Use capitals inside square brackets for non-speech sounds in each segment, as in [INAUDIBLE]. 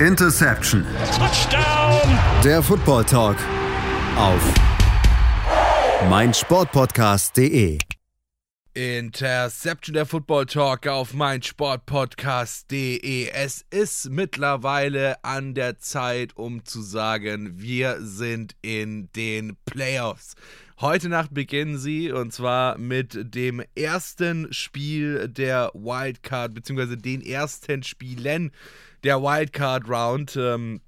Interception. Touchdown. Der Football Talk auf meinsportpodcast.de. Interception der Football Talk auf meinsportpodcast.de. Es ist mittlerweile an der Zeit, um zu sagen, wir sind in den Playoffs. Heute Nacht beginnen sie und zwar mit dem ersten Spiel der Wildcard, beziehungsweise den ersten Spielen der Wildcard Round. Ähm,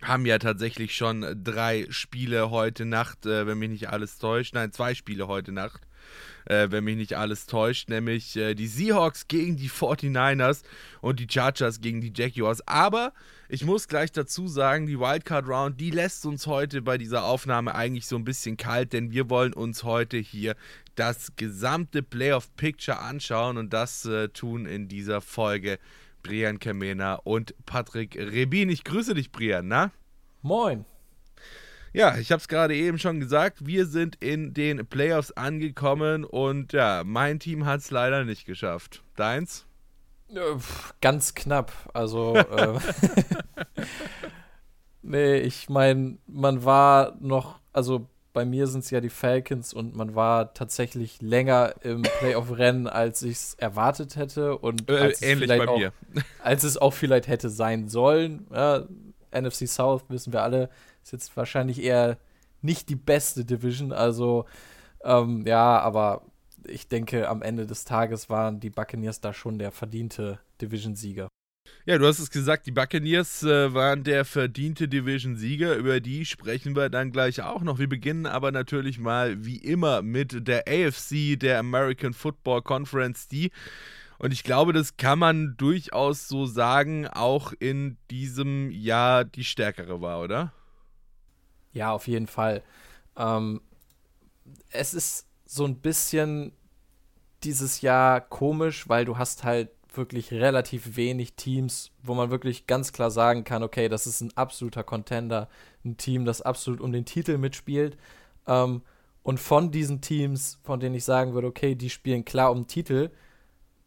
haben ja tatsächlich schon drei Spiele heute Nacht, äh, wenn mich nicht alles täuscht. Nein, zwei Spiele heute Nacht äh, wenn mich nicht alles täuscht, nämlich äh, die Seahawks gegen die 49ers und die Chargers gegen die Jaguars. Aber ich muss gleich dazu sagen, die Wildcard Round, die lässt uns heute bei dieser Aufnahme eigentlich so ein bisschen kalt, denn wir wollen uns heute hier das gesamte Playoff Picture anschauen und das äh, tun in dieser Folge Brian Kamena und Patrick Rebin. Ich grüße dich, Brian, na? Moin. Ja, ich habe es gerade eben schon gesagt, wir sind in den Playoffs angekommen und ja, mein Team hat es leider nicht geschafft. Deins? Ganz knapp. Also, [LAUGHS] äh, [LAUGHS] nee, ich meine, man war noch, also bei mir sind es ja die Falcons und man war tatsächlich länger im Playoff-Rennen, als ich es erwartet hätte und äh, ähnlich bei auch, mir. [LAUGHS] als es auch vielleicht hätte sein sollen. Ja, NFC South wissen wir alle, ist jetzt wahrscheinlich eher nicht die beste Division. Also, ähm, ja, aber ich denke, am Ende des Tages waren die Buccaneers da schon der verdiente Division-Sieger. Ja, du hast es gesagt, die Buccaneers äh, waren der verdiente Division-Sieger. Über die sprechen wir dann gleich auch noch. Wir beginnen aber natürlich mal wie immer mit der AFC, der American Football Conference, die und ich glaube, das kann man durchaus so sagen, auch in diesem Jahr die stärkere war, oder? Ja, auf jeden Fall. Ähm, es ist so ein bisschen dieses Jahr komisch, weil du hast halt wirklich relativ wenig Teams, wo man wirklich ganz klar sagen kann, okay, das ist ein absoluter Contender, ein Team, das absolut um den Titel mitspielt. Ähm, und von diesen Teams, von denen ich sagen würde, okay, die spielen klar um den Titel,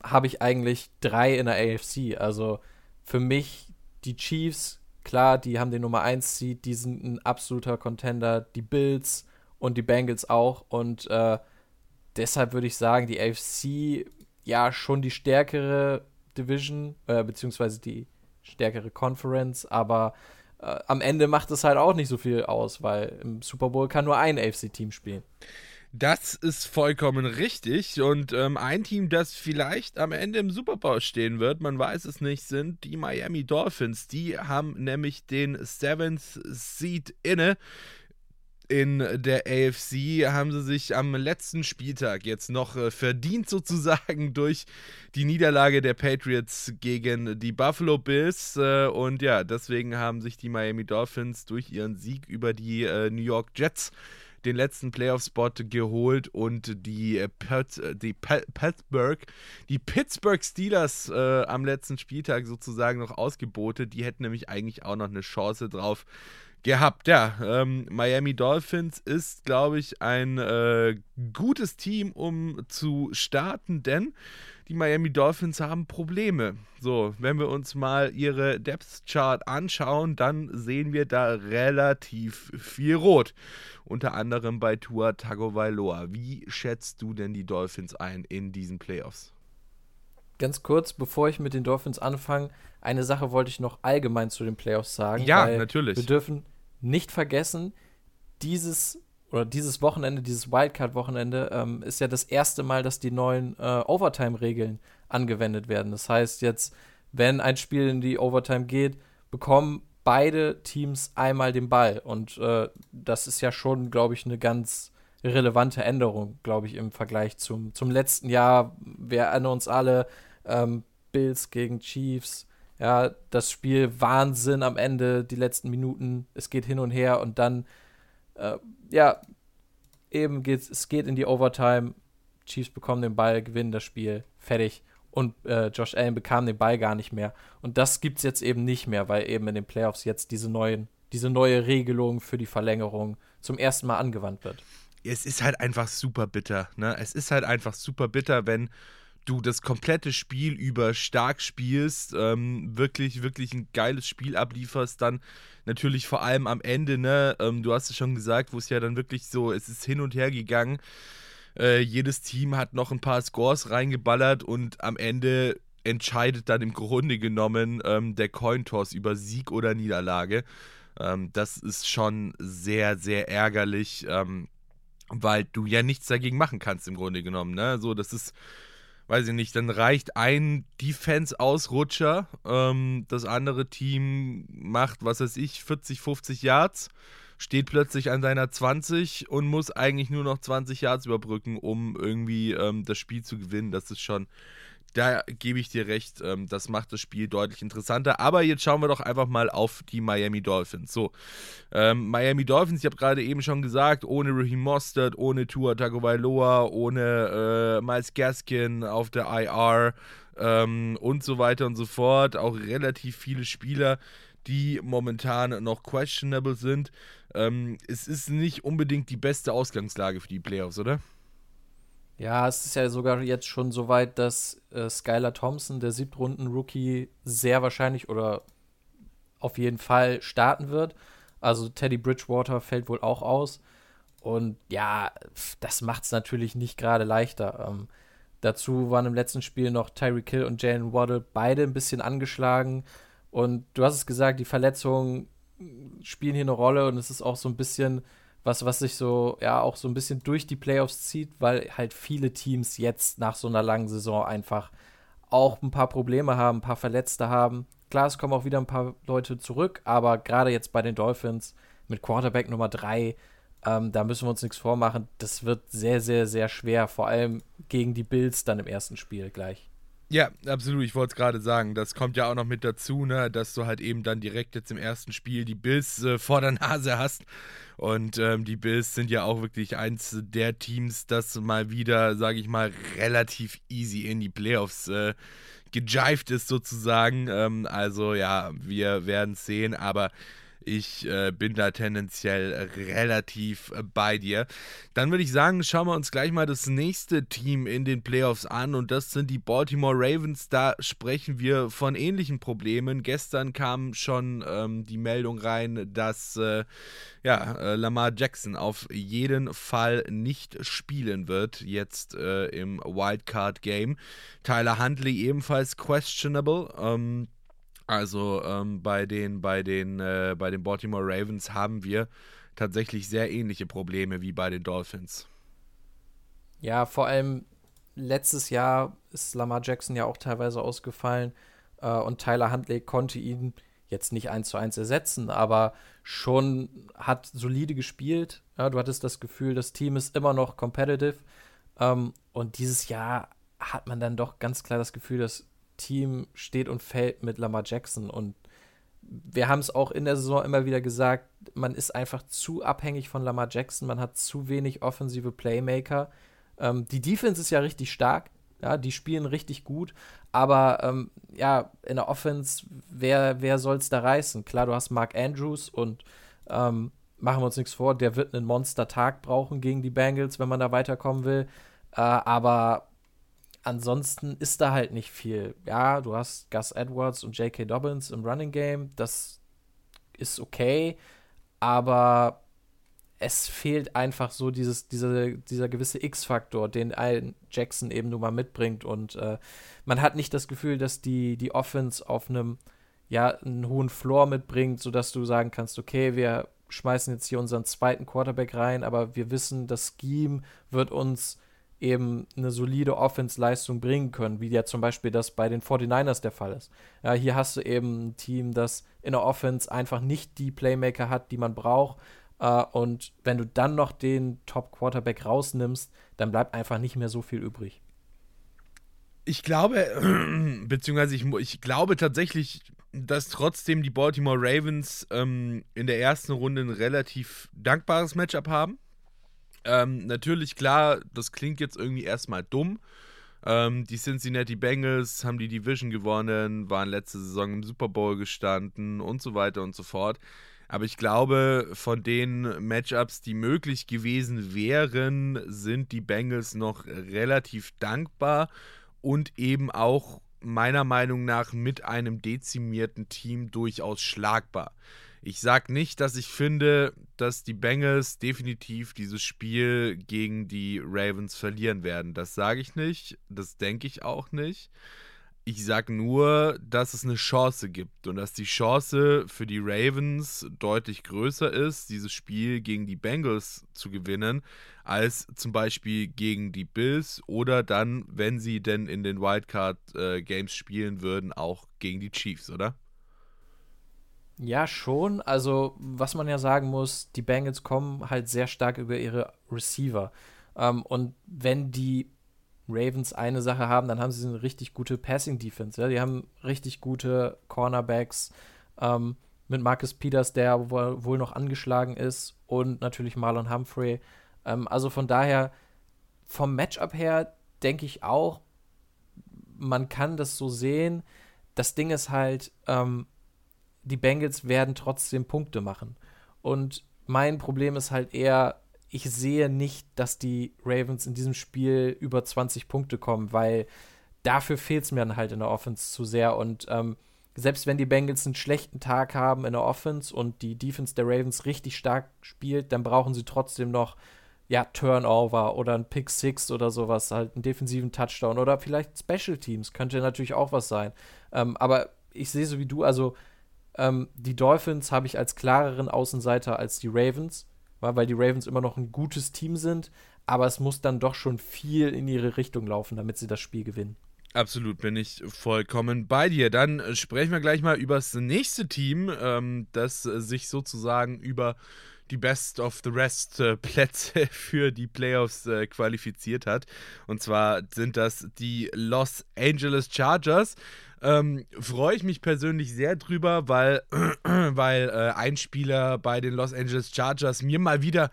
habe ich eigentlich drei in der AFC. Also für mich die Chiefs, klar, die haben den Nummer 1 Seed, die sind ein absoluter Contender, die Bills und die Bengals auch. Und äh, deshalb würde ich sagen, die AFC ja schon die stärkere Division, äh, beziehungsweise die stärkere Conference, aber äh, am Ende macht es halt auch nicht so viel aus, weil im Super Bowl kann nur ein AFC-Team spielen. Das ist vollkommen richtig. Und ähm, ein Team, das vielleicht am Ende im Super Bowl stehen wird, man weiß es nicht, sind die Miami Dolphins. Die haben nämlich den Seventh Seed inne. In der AFC haben sie sich am letzten Spieltag jetzt noch äh, verdient sozusagen [LAUGHS] durch die Niederlage der Patriots gegen die Buffalo Bills. Äh, und ja, deswegen haben sich die Miami Dolphins durch ihren Sieg über die äh, New York Jets den letzten Playoff-Spot geholt und die, äh, die Pittsburgh, die Pittsburgh Steelers äh, am letzten Spieltag sozusagen noch ausgebotet. Die hätten nämlich eigentlich auch noch eine Chance drauf gehabt. Ja, ähm, Miami Dolphins ist, glaube ich, ein äh, gutes Team, um zu starten, denn die Miami Dolphins haben Probleme. So, wenn wir uns mal ihre Depth Chart anschauen, dann sehen wir da relativ viel Rot. Unter anderem bei Tua Tagovailoa. Wie schätzt du denn die Dolphins ein in diesen Playoffs? Ganz kurz, bevor ich mit den Dolphins anfange, eine Sache wollte ich noch allgemein zu den Playoffs sagen. Ja, natürlich. Wir dürfen nicht vergessen, dieses oder dieses Wochenende, dieses Wildcard-Wochenende, ähm, ist ja das erste Mal, dass die neuen äh, Overtime-Regeln angewendet werden. Das heißt, jetzt, wenn ein Spiel in die Overtime geht, bekommen beide Teams einmal den Ball. Und äh, das ist ja schon, glaube ich, eine ganz relevante Änderung, glaube ich, im Vergleich zum, zum letzten Jahr. Wir erinnern uns alle, ähm, Bills gegen Chiefs, ja, das Spiel Wahnsinn am Ende, die letzten Minuten, es geht hin und her und dann, äh, ja, eben geht es geht in die Overtime, Chiefs bekommen den Ball, gewinnen das Spiel, fertig. Und äh, Josh Allen bekam den Ball gar nicht mehr. Und das gibt es jetzt eben nicht mehr, weil eben in den Playoffs jetzt diese, neuen, diese neue Regelung für die Verlängerung zum ersten Mal angewandt wird. Es ist halt einfach super bitter. Ne? Es ist halt einfach super bitter, wenn du das komplette Spiel über stark spielst, ähm, wirklich, wirklich ein geiles Spiel ablieferst, dann natürlich vor allem am Ende, ne, ähm, du hast es schon gesagt, wo es ja dann wirklich so, es ist hin und her gegangen. Äh, jedes Team hat noch ein paar Scores reingeballert und am Ende entscheidet dann im Grunde genommen ähm, der Cointoss über Sieg oder Niederlage. Ähm, das ist schon sehr, sehr ärgerlich, ähm, weil du ja nichts dagegen machen kannst im Grunde genommen. Ne? So, das ist weiß ich nicht, dann reicht ein Defense-Ausrutscher, ähm, das andere Team macht, was weiß ich, 40, 50 Yards, steht plötzlich an seiner 20 und muss eigentlich nur noch 20 Yards überbrücken, um irgendwie ähm, das Spiel zu gewinnen. Das ist schon da gebe ich dir recht, ähm, das macht das Spiel deutlich interessanter. Aber jetzt schauen wir doch einfach mal auf die Miami Dolphins. So, ähm, Miami Dolphins, ich habe gerade eben schon gesagt, ohne Raheem Mostert, ohne Tua Tagovailoa, ohne äh, Miles Gaskin auf der IR ähm, und so weiter und so fort. Auch relativ viele Spieler, die momentan noch questionable sind. Ähm, es ist nicht unbedingt die beste Ausgangslage für die Playoffs, oder? Ja, es ist ja sogar jetzt schon so weit, dass äh, Skylar Thompson, der Siebtrunden-Rookie, sehr wahrscheinlich oder auf jeden Fall starten wird. Also Teddy Bridgewater fällt wohl auch aus. Und ja, das macht es natürlich nicht gerade leichter. Ähm, dazu waren im letzten Spiel noch Tyreek Hill und Jalen Waddle beide ein bisschen angeschlagen. Und du hast es gesagt, die Verletzungen spielen hier eine Rolle und es ist auch so ein bisschen was, was sich so, ja, auch so ein bisschen durch die Playoffs zieht, weil halt viele Teams jetzt nach so einer langen Saison einfach auch ein paar Probleme haben, ein paar Verletzte haben. Klar, es kommen auch wieder ein paar Leute zurück, aber gerade jetzt bei den Dolphins mit Quarterback Nummer 3, ähm, da müssen wir uns nichts vormachen. Das wird sehr, sehr, sehr schwer, vor allem gegen die Bills dann im ersten Spiel gleich. Ja, absolut. Ich wollte es gerade sagen. Das kommt ja auch noch mit dazu, ne, dass du halt eben dann direkt jetzt im ersten Spiel die Bills äh, vor der Nase hast. Und ähm, die Bills sind ja auch wirklich eins der Teams, das mal wieder, sage ich mal, relativ easy in die Playoffs äh, gejived ist sozusagen. Ähm, also ja, wir werden sehen, aber ich äh, bin da tendenziell relativ äh, bei dir. Dann würde ich sagen, schauen wir uns gleich mal das nächste Team in den Playoffs an und das sind die Baltimore Ravens. Da sprechen wir von ähnlichen Problemen. Gestern kam schon ähm, die Meldung rein, dass äh, ja, äh, Lamar Jackson auf jeden Fall nicht spielen wird jetzt äh, im Wildcard Game. Tyler Huntley ebenfalls questionable. Ähm, also ähm, bei den, bei den, äh, bei den Baltimore Ravens haben wir tatsächlich sehr ähnliche Probleme wie bei den Dolphins. Ja, vor allem letztes Jahr ist Lamar Jackson ja auch teilweise ausgefallen äh, und Tyler Huntley konnte ihn jetzt nicht eins zu eins ersetzen, aber schon hat solide gespielt. Ja, du hattest das Gefühl, das Team ist immer noch competitive. Ähm, und dieses Jahr hat man dann doch ganz klar das Gefühl, dass Team steht und fällt mit Lamar Jackson. Und wir haben es auch in der Saison immer wieder gesagt, man ist einfach zu abhängig von Lamar Jackson, man hat zu wenig offensive Playmaker. Ähm, die Defense ist ja richtig stark, ja, die spielen richtig gut, aber ähm, ja, in der Offense, wer, wer soll es da reißen? Klar, du hast Mark Andrews und ähm, machen wir uns nichts vor, der wird einen Monster-Tag brauchen gegen die Bengals, wenn man da weiterkommen will. Äh, aber ansonsten ist da halt nicht viel. Ja, du hast Gus Edwards und J.K. Dobbins im Running Game. Das ist okay, aber es fehlt einfach so dieses, diese, dieser gewisse X-Faktor, den ein Jackson eben nun mal mitbringt. Und äh, man hat nicht das Gefühl, dass die, die Offense auf einem, ja, einen hohen Floor mitbringt, sodass du sagen kannst, okay, wir schmeißen jetzt hier unseren zweiten Quarterback rein, aber wir wissen, das Scheme wird uns eben eine solide Offense-Leistung bringen können, wie ja zum Beispiel das bei den 49ers der Fall ist. Ja, hier hast du eben ein Team, das in der Offense einfach nicht die Playmaker hat, die man braucht. Äh, und wenn du dann noch den Top-Quarterback rausnimmst, dann bleibt einfach nicht mehr so viel übrig. Ich glaube, [CLEARS THROAT] beziehungsweise ich, ich glaube tatsächlich, dass trotzdem die Baltimore Ravens ähm, in der ersten Runde ein relativ dankbares Matchup haben ähm, natürlich, klar, das klingt jetzt irgendwie erstmal dumm. Ähm, die Cincinnati Bengals haben die Division gewonnen, waren letzte Saison im Super Bowl gestanden und so weiter und so fort. Aber ich glaube, von den Matchups, die möglich gewesen wären, sind die Bengals noch relativ dankbar. und eben auch meiner Meinung nach mit einem dezimierten Team durchaus schlagbar. Ich sage nicht, dass ich finde, dass die Bengals definitiv dieses Spiel gegen die Ravens verlieren werden. Das sage ich nicht, das denke ich auch nicht. Ich sage nur, dass es eine Chance gibt und dass die Chance für die Ravens deutlich größer ist, dieses Spiel gegen die Bengals zu gewinnen, als zum Beispiel gegen die Bills oder dann, wenn sie denn in den Wildcard-Games äh, spielen würden, auch gegen die Chiefs, oder? Ja, schon. Also, was man ja sagen muss, die Bengals kommen halt sehr stark über ihre Receiver. Ähm, und wenn die Ravens eine Sache haben, dann haben sie eine richtig gute Passing Defense. Ja? Die haben richtig gute Cornerbacks ähm, mit Marcus Peters, der wohl noch angeschlagen ist, und natürlich Marlon Humphrey. Ähm, also von daher, vom Matchup her denke ich auch, man kann das so sehen. Das Ding ist halt, ähm, die Bengals werden trotzdem Punkte machen. Und mein Problem ist halt eher, ich sehe nicht, dass die Ravens in diesem Spiel über 20 Punkte kommen, weil dafür fehlt es mir dann halt in der Offense zu sehr. Und ähm, selbst wenn die Bengals einen schlechten Tag haben in der Offense und die Defense der Ravens richtig stark spielt, dann brauchen sie trotzdem noch ja, Turnover oder ein Pick Six oder sowas, halt einen defensiven Touchdown oder vielleicht Special Teams, könnte natürlich auch was sein. Ähm, aber ich sehe so wie du, also ähm, die Dolphins habe ich als klareren Außenseiter als die Ravens weil die Ravens immer noch ein gutes Team sind, aber es muss dann doch schon viel in ihre Richtung laufen, damit sie das Spiel gewinnen. Absolut, bin ich vollkommen bei dir. Dann sprechen wir gleich mal über das nächste Team, ähm, das sich sozusagen über die Best of the Rest äh, Plätze [LAUGHS] für die Playoffs äh, qualifiziert hat. Und zwar sind das die Los Angeles Chargers. Ähm, Freue ich mich persönlich sehr drüber, weil, [CLEARS THROAT] weil äh, ein Spieler bei den Los Angeles Chargers mir mal wieder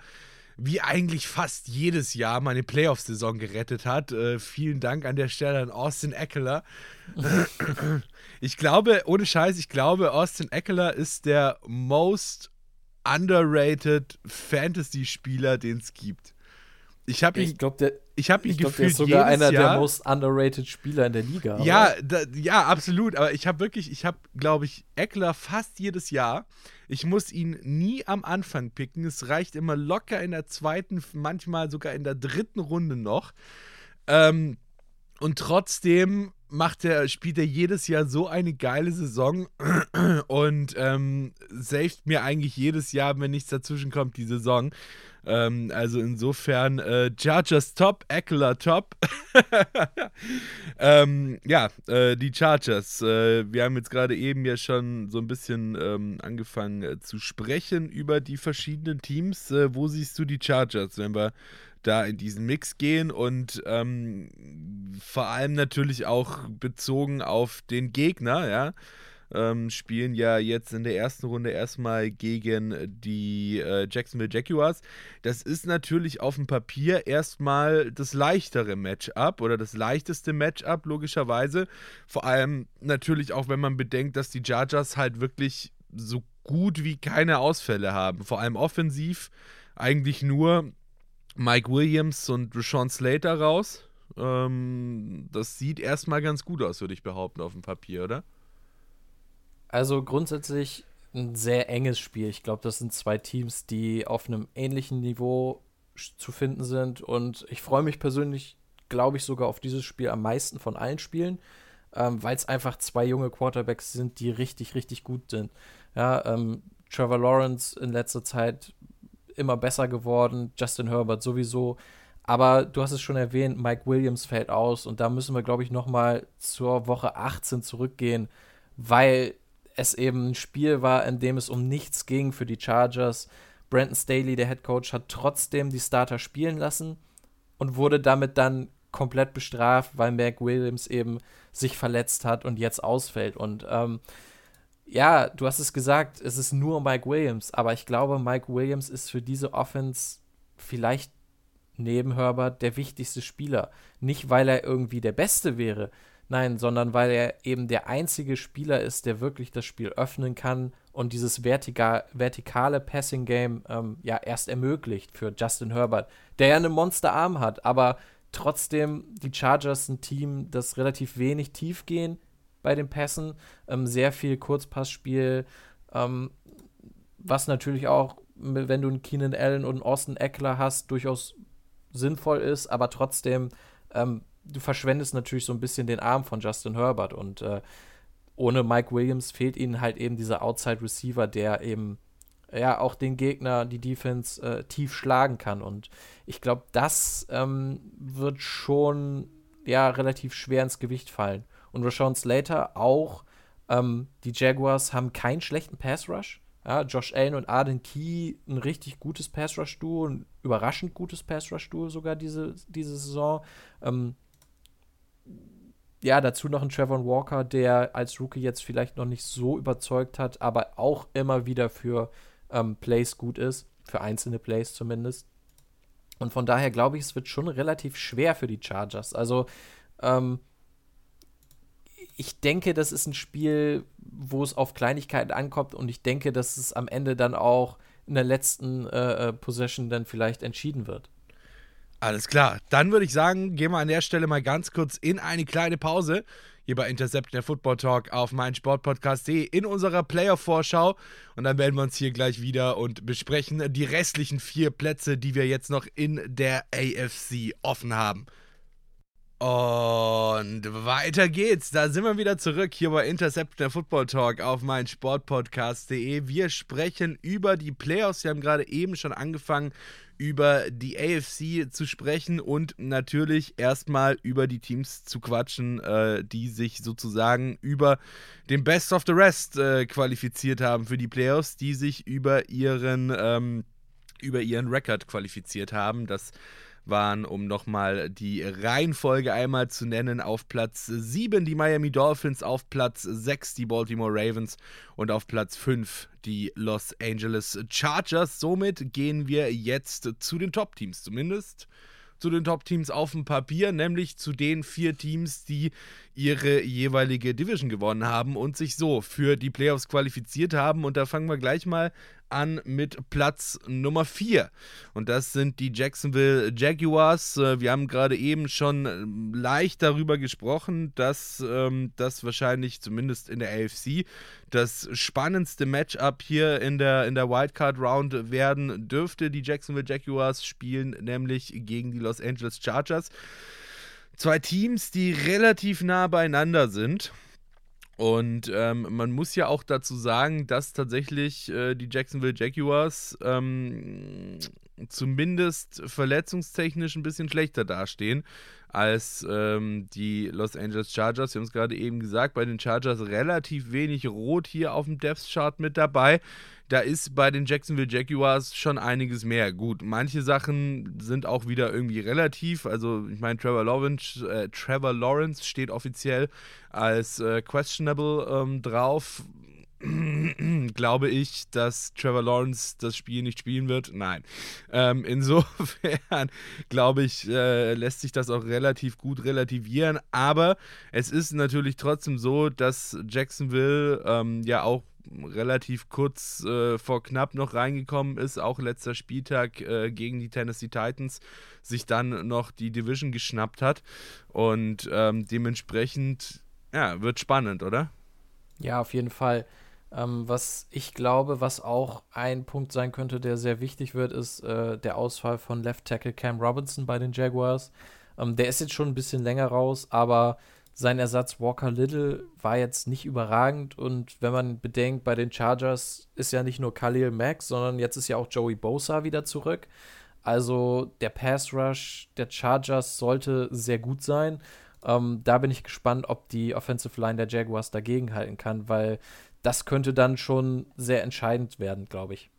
wie eigentlich fast jedes Jahr meine Playoff-Saison gerettet hat. Äh, vielen Dank an der Stelle an Austin Eckler. [LAUGHS] ich glaube, ohne Scheiß, ich glaube, Austin Eckler ist der most underrated Fantasy-Spieler, den es gibt. Ich habe ihn, ich glaube, der, ich habe ihn ich glaub, gefühlt der ist sogar einer Jahr, der most underrated Spieler in der Liga. Ja, da, ja, absolut. Aber ich habe wirklich, ich habe, glaube ich, Eckler fast jedes Jahr. Ich muss ihn nie am Anfang picken. Es reicht immer locker in der zweiten, manchmal sogar in der dritten Runde noch. Ähm, und trotzdem macht er, spielt er jedes Jahr so eine geile Saison [CLEARS THROAT] und ähm, saved mir eigentlich jedes Jahr, wenn nichts dazwischen kommt, die Saison. Ähm, also insofern äh, Chargers top, Eckler top. [LAUGHS] ähm, ja, äh, die Chargers. Äh, wir haben jetzt gerade eben ja schon so ein bisschen ähm, angefangen äh, zu sprechen über die verschiedenen Teams. Äh, wo siehst du die Chargers, wenn wir da in diesen Mix gehen und ähm, vor allem natürlich auch bezogen auf den Gegner, ja ähm, spielen ja jetzt in der ersten Runde erstmal gegen die äh, Jacksonville Jaguars. Das ist natürlich auf dem Papier erstmal das leichtere Matchup oder das leichteste Matchup, logischerweise. Vor allem natürlich auch, wenn man bedenkt, dass die Chargers halt wirklich so gut wie keine Ausfälle haben. Vor allem offensiv eigentlich nur Mike Williams und Rashawn Slater raus. Ähm, das sieht erstmal ganz gut aus, würde ich behaupten, auf dem Papier, oder? Also grundsätzlich ein sehr enges Spiel. Ich glaube, das sind zwei Teams, die auf einem ähnlichen Niveau zu finden sind. Und ich freue mich persönlich, glaube ich, sogar auf dieses Spiel am meisten von allen Spielen, ähm, weil es einfach zwei junge Quarterbacks sind, die richtig, richtig gut sind. Ja, ähm, Trevor Lawrence in letzter Zeit immer besser geworden, Justin Herbert sowieso. Aber du hast es schon erwähnt, Mike Williams fällt aus und da müssen wir, glaube ich, noch mal zur Woche 18 zurückgehen, weil es eben ein Spiel war, in dem es um nichts ging für die Chargers. Brandon Staley, der Head Coach, hat trotzdem die Starter spielen lassen und wurde damit dann komplett bestraft, weil Mac Williams eben sich verletzt hat und jetzt ausfällt. Und ähm, ja, du hast es gesagt, es ist nur Mike Williams, aber ich glaube, Mike Williams ist für diese Offense vielleicht neben Herbert der wichtigste Spieler. Nicht, weil er irgendwie der Beste wäre, Nein, sondern weil er eben der einzige Spieler ist, der wirklich das Spiel öffnen kann und dieses vertika vertikale Passing-Game ähm, ja erst ermöglicht für Justin Herbert, der ja einen Monsterarm hat, aber trotzdem die Chargers ein Team, das relativ wenig tief gehen bei den Pässen, ähm, sehr viel Kurzpassspiel, ähm, was natürlich auch, wenn du einen Keenan Allen und einen Austin Eckler hast, durchaus sinnvoll ist, aber trotzdem, ähm, du verschwendest natürlich so ein bisschen den Arm von Justin Herbert und äh, ohne Mike Williams fehlt ihnen halt eben dieser Outside Receiver, der eben ja auch den Gegner, die Defense äh, tief schlagen kann. Und ich glaube, das ähm, wird schon ja relativ schwer ins Gewicht fallen. Und Rashawn Slater auch. Ähm, die Jaguars haben keinen schlechten Pass Rush. Ja, Josh Allen und Arden Key ein richtig gutes Pass Rush Duo, ein überraschend gutes Pass Rush Duo sogar diese, diese Saison. Ähm, ja, dazu noch ein Trevor Walker, der als Rookie jetzt vielleicht noch nicht so überzeugt hat, aber auch immer wieder für ähm, Plays gut ist, für einzelne Plays zumindest. Und von daher glaube ich, es wird schon relativ schwer für die Chargers. Also, ähm, ich denke, das ist ein Spiel, wo es auf Kleinigkeiten ankommt und ich denke, dass es am Ende dann auch in der letzten äh, äh Possession dann vielleicht entschieden wird. Alles klar. Dann würde ich sagen, gehen wir an der Stelle mal ganz kurz in eine kleine Pause. Hier bei Intercept der Football Talk auf meinsportpodcast.de in unserer Player-Vorschau. Und dann melden wir uns hier gleich wieder und besprechen die restlichen vier Plätze, die wir jetzt noch in der AFC offen haben. Und weiter geht's. Da sind wir wieder zurück hier bei Intercept der Football Talk auf meinsportpodcast.de. Wir sprechen über die Playoffs. Wir haben gerade eben schon angefangen, über die AFC zu sprechen und natürlich erstmal über die Teams zu quatschen, äh, die sich sozusagen über den Best of the Rest äh, qualifiziert haben für die Playoffs, die sich über ihren, ähm, über ihren Rekord qualifiziert haben. Das waren, um nochmal die Reihenfolge einmal zu nennen, auf Platz 7 die Miami Dolphins, auf Platz 6 die Baltimore Ravens und auf Platz 5 die Los Angeles Chargers. Somit gehen wir jetzt zu den Top-Teams, zumindest zu den Top-Teams auf dem Papier, nämlich zu den vier Teams, die ihre jeweilige Division gewonnen haben und sich so für die Playoffs qualifiziert haben. Und da fangen wir gleich mal an mit Platz Nummer 4. Und das sind die Jacksonville Jaguars. Äh, wir haben gerade eben schon ähm, leicht darüber gesprochen, dass ähm, das wahrscheinlich zumindest in der AFC das spannendste Matchup hier in der, in der Wildcard Round werden dürfte. Die Jacksonville Jaguars spielen nämlich gegen die Los Angeles Chargers. Zwei Teams, die relativ nah beieinander sind. Und ähm, man muss ja auch dazu sagen, dass tatsächlich äh, die Jacksonville Jaguars ähm, zumindest verletzungstechnisch ein bisschen schlechter dastehen als ähm, die Los Angeles Chargers. Wir haben es gerade eben gesagt, bei den Chargers relativ wenig Rot hier auf dem Depth Chart mit dabei da ist bei den Jacksonville Jaguars schon einiges mehr. Gut, manche Sachen sind auch wieder irgendwie relativ. Also, ich meine, Trevor Lawrence, äh, Trevor Lawrence steht offiziell als äh, questionable ähm, drauf. [CLEARS THROAT] glaube ich, dass Trevor Lawrence das Spiel nicht spielen wird? Nein. Ähm, insofern [LAUGHS] glaube ich, äh, lässt sich das auch relativ gut relativieren. Aber es ist natürlich trotzdem so, dass Jacksonville ähm, ja auch relativ kurz äh, vor knapp noch reingekommen ist, auch letzter Spieltag äh, gegen die Tennessee Titans, sich dann noch die Division geschnappt hat. Und ähm, dementsprechend, ja, wird spannend, oder? Ja, auf jeden Fall. Ähm, was ich glaube, was auch ein Punkt sein könnte, der sehr wichtig wird, ist äh, der Ausfall von Left Tackle Cam Robinson bei den Jaguars. Ähm, der ist jetzt schon ein bisschen länger raus, aber sein Ersatz Walker Little war jetzt nicht überragend und wenn man bedenkt, bei den Chargers ist ja nicht nur Khalil Mack, sondern jetzt ist ja auch Joey Bosa wieder zurück. Also der Pass Rush der Chargers sollte sehr gut sein. Ähm, da bin ich gespannt, ob die Offensive Line der Jaguars dagegenhalten kann, weil das könnte dann schon sehr entscheidend werden, glaube ich.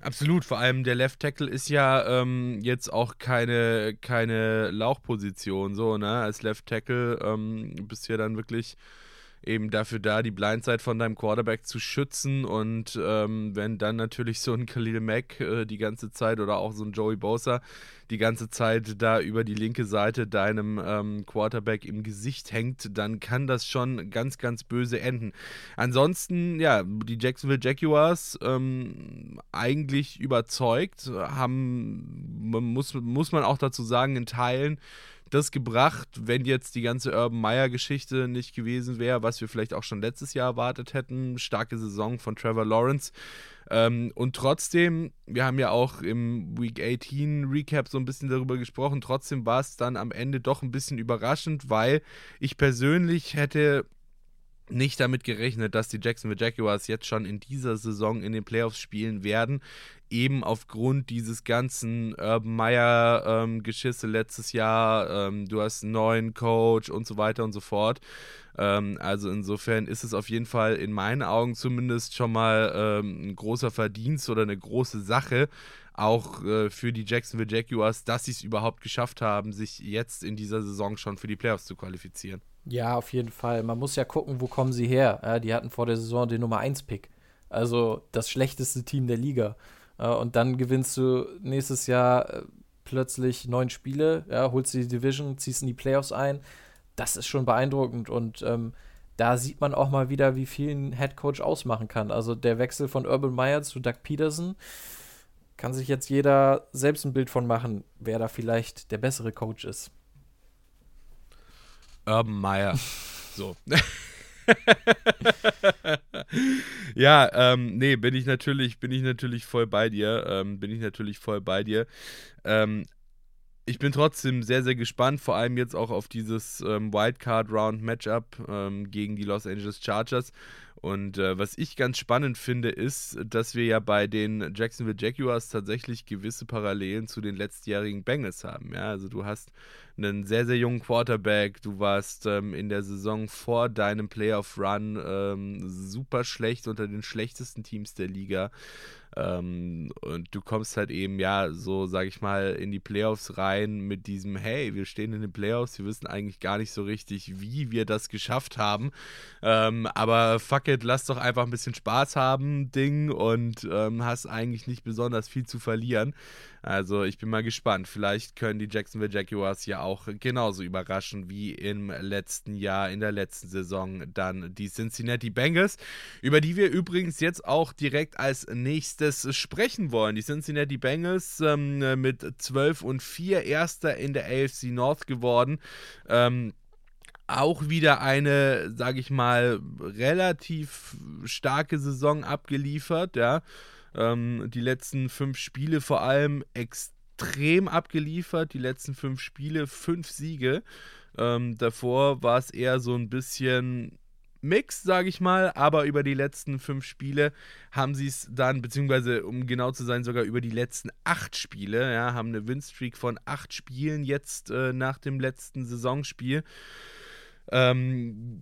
Absolut, vor allem der Left Tackle ist ja ähm, jetzt auch keine, keine Lauchposition, so, ne? Als Left Tackle ähm, bist du ja dann wirklich eben dafür da, die Blindside von deinem Quarterback zu schützen. Und ähm, wenn dann natürlich so ein Khalil Mack äh, die ganze Zeit oder auch so ein Joey Bosa die ganze Zeit da über die linke Seite deinem ähm, Quarterback im Gesicht hängt, dann kann das schon ganz, ganz böse enden. Ansonsten, ja, die Jacksonville Jaguars ähm, eigentlich überzeugt, haben, muss, muss man auch dazu sagen, in Teilen das gebracht, wenn jetzt die ganze Urban Meyer-Geschichte nicht gewesen wäre, was wir vielleicht auch schon letztes Jahr erwartet hätten. Starke Saison von Trevor Lawrence. Ähm, und trotzdem, wir haben ja auch im Week 18 Recap so ein bisschen darüber gesprochen, trotzdem war es dann am Ende doch ein bisschen überraschend, weil ich persönlich hätte nicht damit gerechnet, dass die Jacksonville Jaguars jetzt schon in dieser Saison in den Playoffs spielen werden. Eben aufgrund dieses ganzen Urban Meyer-Geschisse ähm, letztes Jahr. Ähm, du hast einen neuen Coach und so weiter und so fort. Ähm, also insofern ist es auf jeden Fall in meinen Augen zumindest schon mal ähm, ein großer Verdienst oder eine große Sache, auch äh, für die Jacksonville Jaguars, dass sie es überhaupt geschafft haben, sich jetzt in dieser Saison schon für die Playoffs zu qualifizieren. Ja, auf jeden Fall. Man muss ja gucken, wo kommen sie her. Ja, die hatten vor der Saison den Nummer 1-Pick. Also das schlechteste Team der Liga. Und dann gewinnst du nächstes Jahr äh, plötzlich neun Spiele, ja, holst die Division, ziehst in die Playoffs ein. Das ist schon beeindruckend. Und ähm, da sieht man auch mal wieder, wie viel ein Headcoach ausmachen kann. Also der Wechsel von Urban Meyer zu Doug Peterson kann sich jetzt jeder selbst ein Bild von machen, wer da vielleicht der bessere Coach ist. Urban Meyer. So. [LAUGHS] ja, ähm, nee, bin ich natürlich, bin ich natürlich voll bei dir. Ähm, bin ich natürlich voll bei dir. Ähm, ich bin trotzdem sehr, sehr gespannt, vor allem jetzt auch auf dieses ähm, Wildcard-Round-Matchup ähm, gegen die Los Angeles Chargers. Und äh, was ich ganz spannend finde, ist, dass wir ja bei den Jacksonville Jaguars tatsächlich gewisse Parallelen zu den letztjährigen Bengals haben. Ja, also du hast einen sehr, sehr jungen Quarterback. Du warst ähm, in der Saison vor deinem Playoff-Run ähm, super schlecht unter den schlechtesten Teams der Liga. Ähm, und du kommst halt eben, ja, so sag ich mal, in die Playoffs rein mit diesem, hey, wir stehen in den Playoffs, wir wissen eigentlich gar nicht so richtig, wie wir das geschafft haben. Ähm, aber fuck it, lass doch einfach ein bisschen Spaß haben, Ding, und ähm, hast eigentlich nicht besonders viel zu verlieren. Also ich bin mal gespannt. Vielleicht können die Jacksonville Jaguars ja auch genauso überraschen wie im letzten Jahr, in der letzten Saison dann die Cincinnati Bengals, über die wir übrigens jetzt auch direkt als nächstes sprechen wollen. Die Cincinnati Bengals ähm, mit 12 und 4 Erster in der AFC North geworden. Ähm, auch wieder eine, sage ich mal, relativ starke Saison abgeliefert, ja. Ähm, die letzten fünf Spiele vor allem extrem abgeliefert. Die letzten fünf Spiele, fünf Siege. Ähm, davor war es eher so ein bisschen Mix, sage ich mal, aber über die letzten fünf Spiele haben sie es dann, beziehungsweise um genau zu sein, sogar über die letzten acht Spiele, ja, haben eine Winstreak von acht Spielen jetzt äh, nach dem letzten Saisonspiel. Ähm,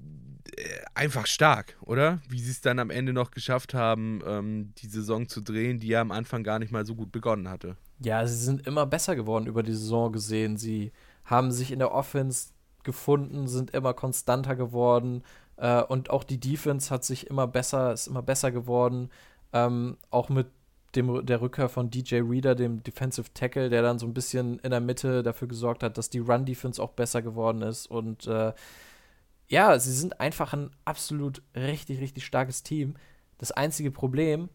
äh, einfach stark, oder? Wie sie es dann am Ende noch geschafft haben, ähm, die Saison zu drehen, die ja am Anfang gar nicht mal so gut begonnen hatte. Ja, sie sind immer besser geworden über die Saison gesehen. Sie haben sich in der Offense gefunden, sind immer konstanter geworden äh, und auch die Defense hat sich immer besser, ist immer besser geworden. Ähm, auch mit dem, der Rückkehr von DJ Reader, dem Defensive Tackle, der dann so ein bisschen in der Mitte dafür gesorgt hat, dass die Run-Defense auch besser geworden ist und äh, ja, sie sind einfach ein absolut richtig, richtig starkes Team. Das einzige Problem,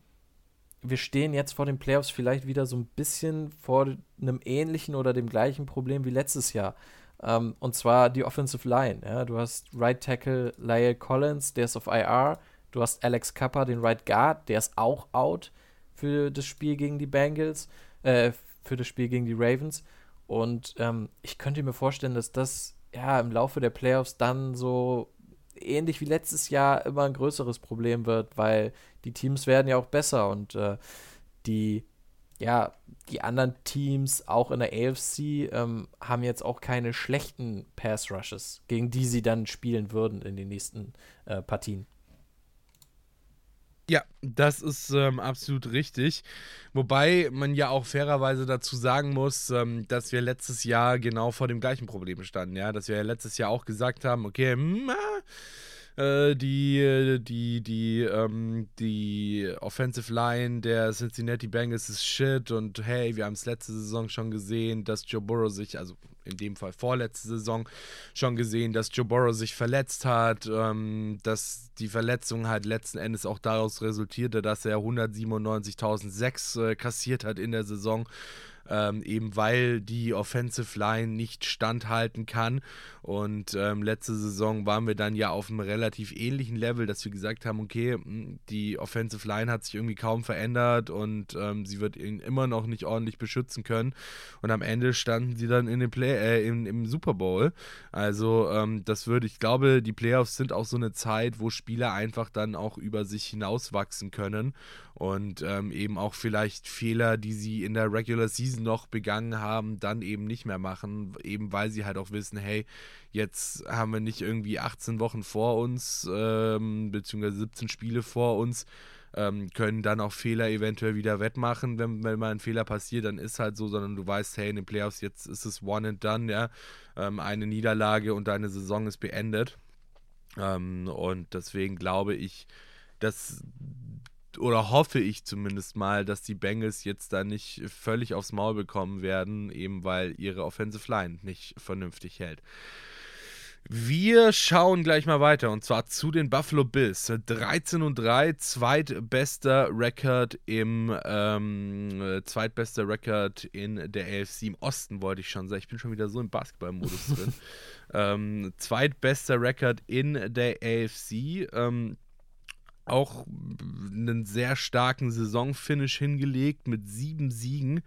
wir stehen jetzt vor den Playoffs vielleicht wieder so ein bisschen vor einem ähnlichen oder dem gleichen Problem wie letztes Jahr. Ähm, und zwar die Offensive Line. Ja. Du hast Right Tackle Lyle Collins, der ist auf IR. Du hast Alex Kappa, den Right Guard, der ist auch out für das Spiel gegen die Bengals, äh, für das Spiel gegen die Ravens. Und ähm, ich könnte mir vorstellen, dass das ja, im Laufe der Playoffs dann so ähnlich wie letztes Jahr immer ein größeres Problem wird, weil die Teams werden ja auch besser und äh, die, ja, die anderen Teams, auch in der AFC, ähm, haben jetzt auch keine schlechten Pass-Rushes, gegen die sie dann spielen würden in den nächsten äh, Partien. Ja, das ist ähm, absolut richtig. Wobei man ja auch fairerweise dazu sagen muss, ähm, dass wir letztes Jahr genau vor dem gleichen Problem standen. Ja, dass wir ja letztes Jahr auch gesagt haben, okay, hm, äh, die, die, die, ähm, die Offensive Line der Cincinnati Bengals ist shit und hey, wir haben es letzte Saison schon gesehen, dass Joe Burrow sich, also in dem Fall vorletzte Saison, schon gesehen, dass Joe Burrow sich verletzt hat, ähm, dass die Verletzung halt letzten Endes auch daraus resultierte, dass er 197.006 äh, kassiert hat in der Saison ähm, eben weil die Offensive Line nicht standhalten kann. Und ähm, letzte Saison waren wir dann ja auf einem relativ ähnlichen Level, dass wir gesagt haben, okay, die Offensive Line hat sich irgendwie kaum verändert und ähm, sie wird ihn immer noch nicht ordentlich beschützen können. Und am Ende standen sie dann in den Play äh, im, im Super Bowl. Also ähm, das würde, ich glaube, die Playoffs sind auch so eine Zeit, wo Spieler einfach dann auch über sich hinauswachsen können und ähm, eben auch vielleicht Fehler, die sie in der Regular Season noch begangen haben, dann eben nicht mehr machen, eben weil sie halt auch wissen, hey, jetzt haben wir nicht irgendwie 18 Wochen vor uns, ähm, beziehungsweise 17 Spiele vor uns, ähm, können dann auch Fehler eventuell wieder wettmachen, wenn, wenn mal ein Fehler passiert, dann ist halt so, sondern du weißt, hey, in den Playoffs jetzt ist es one and done, ja, ähm, eine Niederlage und deine Saison ist beendet. Ähm, und deswegen glaube ich, dass oder hoffe ich zumindest mal, dass die Bengals jetzt da nicht völlig aufs Maul bekommen werden, eben weil ihre Offensive Line nicht vernünftig hält. Wir schauen gleich mal weiter und zwar zu den Buffalo Bills. 13 und 3, zweitbester Rekord im ähm, zweitbester Rekord in der AFC im Osten, wollte ich schon sagen. Ich bin schon wieder so im Basketballmodus [LAUGHS] drin. ähm, zweitbester Rekord in der AFC. Ähm, auch einen sehr starken Saisonfinish hingelegt mit sieben Siegen.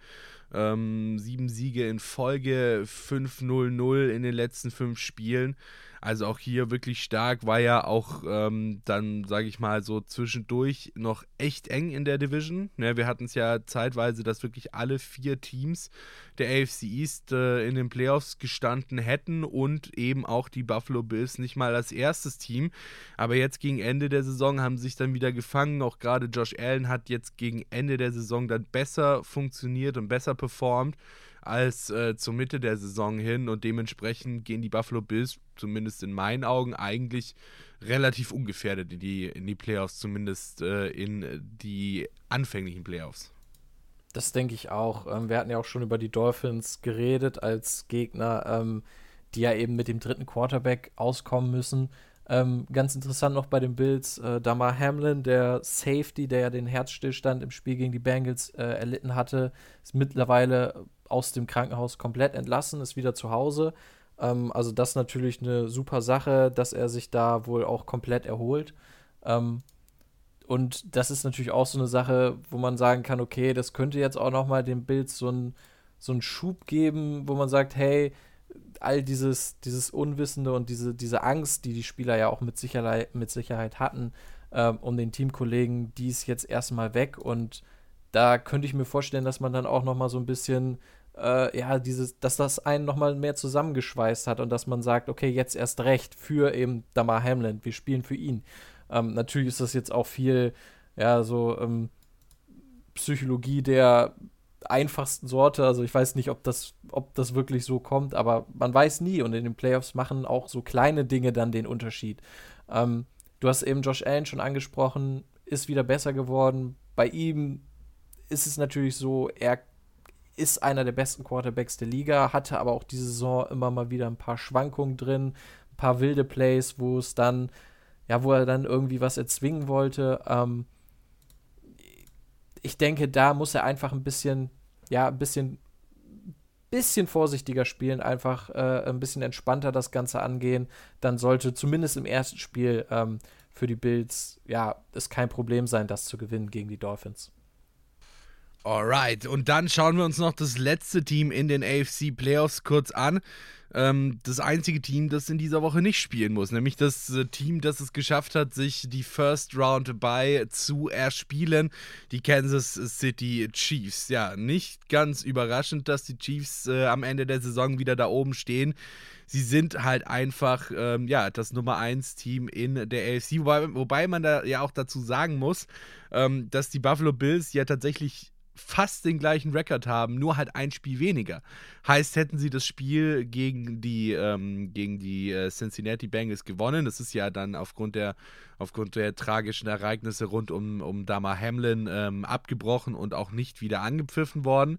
Ähm, sieben Siege in Folge, 5-0-0 in den letzten fünf Spielen. Also auch hier wirklich stark, war ja auch ähm, dann, sage ich mal, so zwischendurch noch echt eng in der Division. Ne, wir hatten es ja zeitweise, dass wirklich alle vier Teams der AFC East äh, in den Playoffs gestanden hätten und eben auch die Buffalo Bills nicht mal als erstes Team. Aber jetzt gegen Ende der Saison haben sich dann wieder gefangen. Auch gerade Josh Allen hat jetzt gegen Ende der Saison dann besser funktioniert und besser performt als äh, zur Mitte der Saison hin und dementsprechend gehen die Buffalo Bills, zumindest in meinen Augen, eigentlich relativ ungefährdet in die, in die Playoffs, zumindest äh, in die anfänglichen Playoffs. Das denke ich auch. Ähm, wir hatten ja auch schon über die Dolphins geredet als Gegner, ähm, die ja eben mit dem dritten Quarterback auskommen müssen. Ähm, ganz interessant noch bei den Bills, äh, Damar Hamlin, der Safety, der ja den Herzstillstand im Spiel gegen die Bengals äh, erlitten hatte, ist mittlerweile aus dem Krankenhaus komplett entlassen, ist wieder zu Hause. Ähm, also das ist natürlich eine super Sache, dass er sich da wohl auch komplett erholt. Ähm, und das ist natürlich auch so eine Sache, wo man sagen kann, okay, das könnte jetzt auch noch mal dem Bills so einen so Schub geben, wo man sagt, hey, all dieses, dieses Unwissende und diese, diese Angst, die die Spieler ja auch mit Sicherheit, mit Sicherheit hatten, ähm, um den Teamkollegen, die ist jetzt erstmal weg und da könnte ich mir vorstellen, dass man dann auch noch mal so ein bisschen äh, ja, dieses, dass das einen noch mal mehr zusammengeschweißt hat und dass man sagt, okay, jetzt erst recht für eben Damar Hamlin, wir spielen für ihn. Ähm, natürlich ist das jetzt auch viel, ja, so ähm, Psychologie der einfachsten Sorte. Also ich weiß nicht, ob das, ob das wirklich so kommt, aber man weiß nie. Und in den Playoffs machen auch so kleine Dinge dann den Unterschied. Ähm, du hast eben Josh Allen schon angesprochen, ist wieder besser geworden. Bei ihm ist es natürlich so, er ist einer der besten Quarterbacks der Liga, hatte aber auch diese Saison immer mal wieder ein paar Schwankungen drin, ein paar wilde Plays, wo es dann, ja, wo er dann irgendwie was erzwingen wollte. Ähm, ich denke, da muss er einfach ein bisschen, ja, ein bisschen, bisschen vorsichtiger spielen, einfach äh, ein bisschen entspannter das Ganze angehen. Dann sollte zumindest im ersten Spiel ähm, für die Bills, ja, es kein Problem sein, das zu gewinnen gegen die Dolphins. Alright, und dann schauen wir uns noch das letzte Team in den AFC Playoffs kurz an ähm, das einzige Team, das in dieser Woche nicht spielen muss, nämlich das äh, Team, das es geschafft hat, sich die First Round bei zu erspielen, die Kansas City Chiefs. Ja, nicht ganz überraschend, dass die Chiefs äh, am Ende der Saison wieder da oben stehen. Sie sind halt einfach ähm, ja, das Nummer 1 Team in der AFC, wobei, wobei man da ja auch dazu sagen muss, ähm, dass die Buffalo Bills ja tatsächlich fast den gleichen Rekord haben, nur halt ein Spiel weniger. Heißt, hätten sie das Spiel gegen die, ähm, gegen die äh, Cincinnati Bengals gewonnen, das ist ja dann aufgrund der, aufgrund der tragischen Ereignisse rund um, um Dama Hamlin ähm, abgebrochen und auch nicht wieder angepfiffen worden.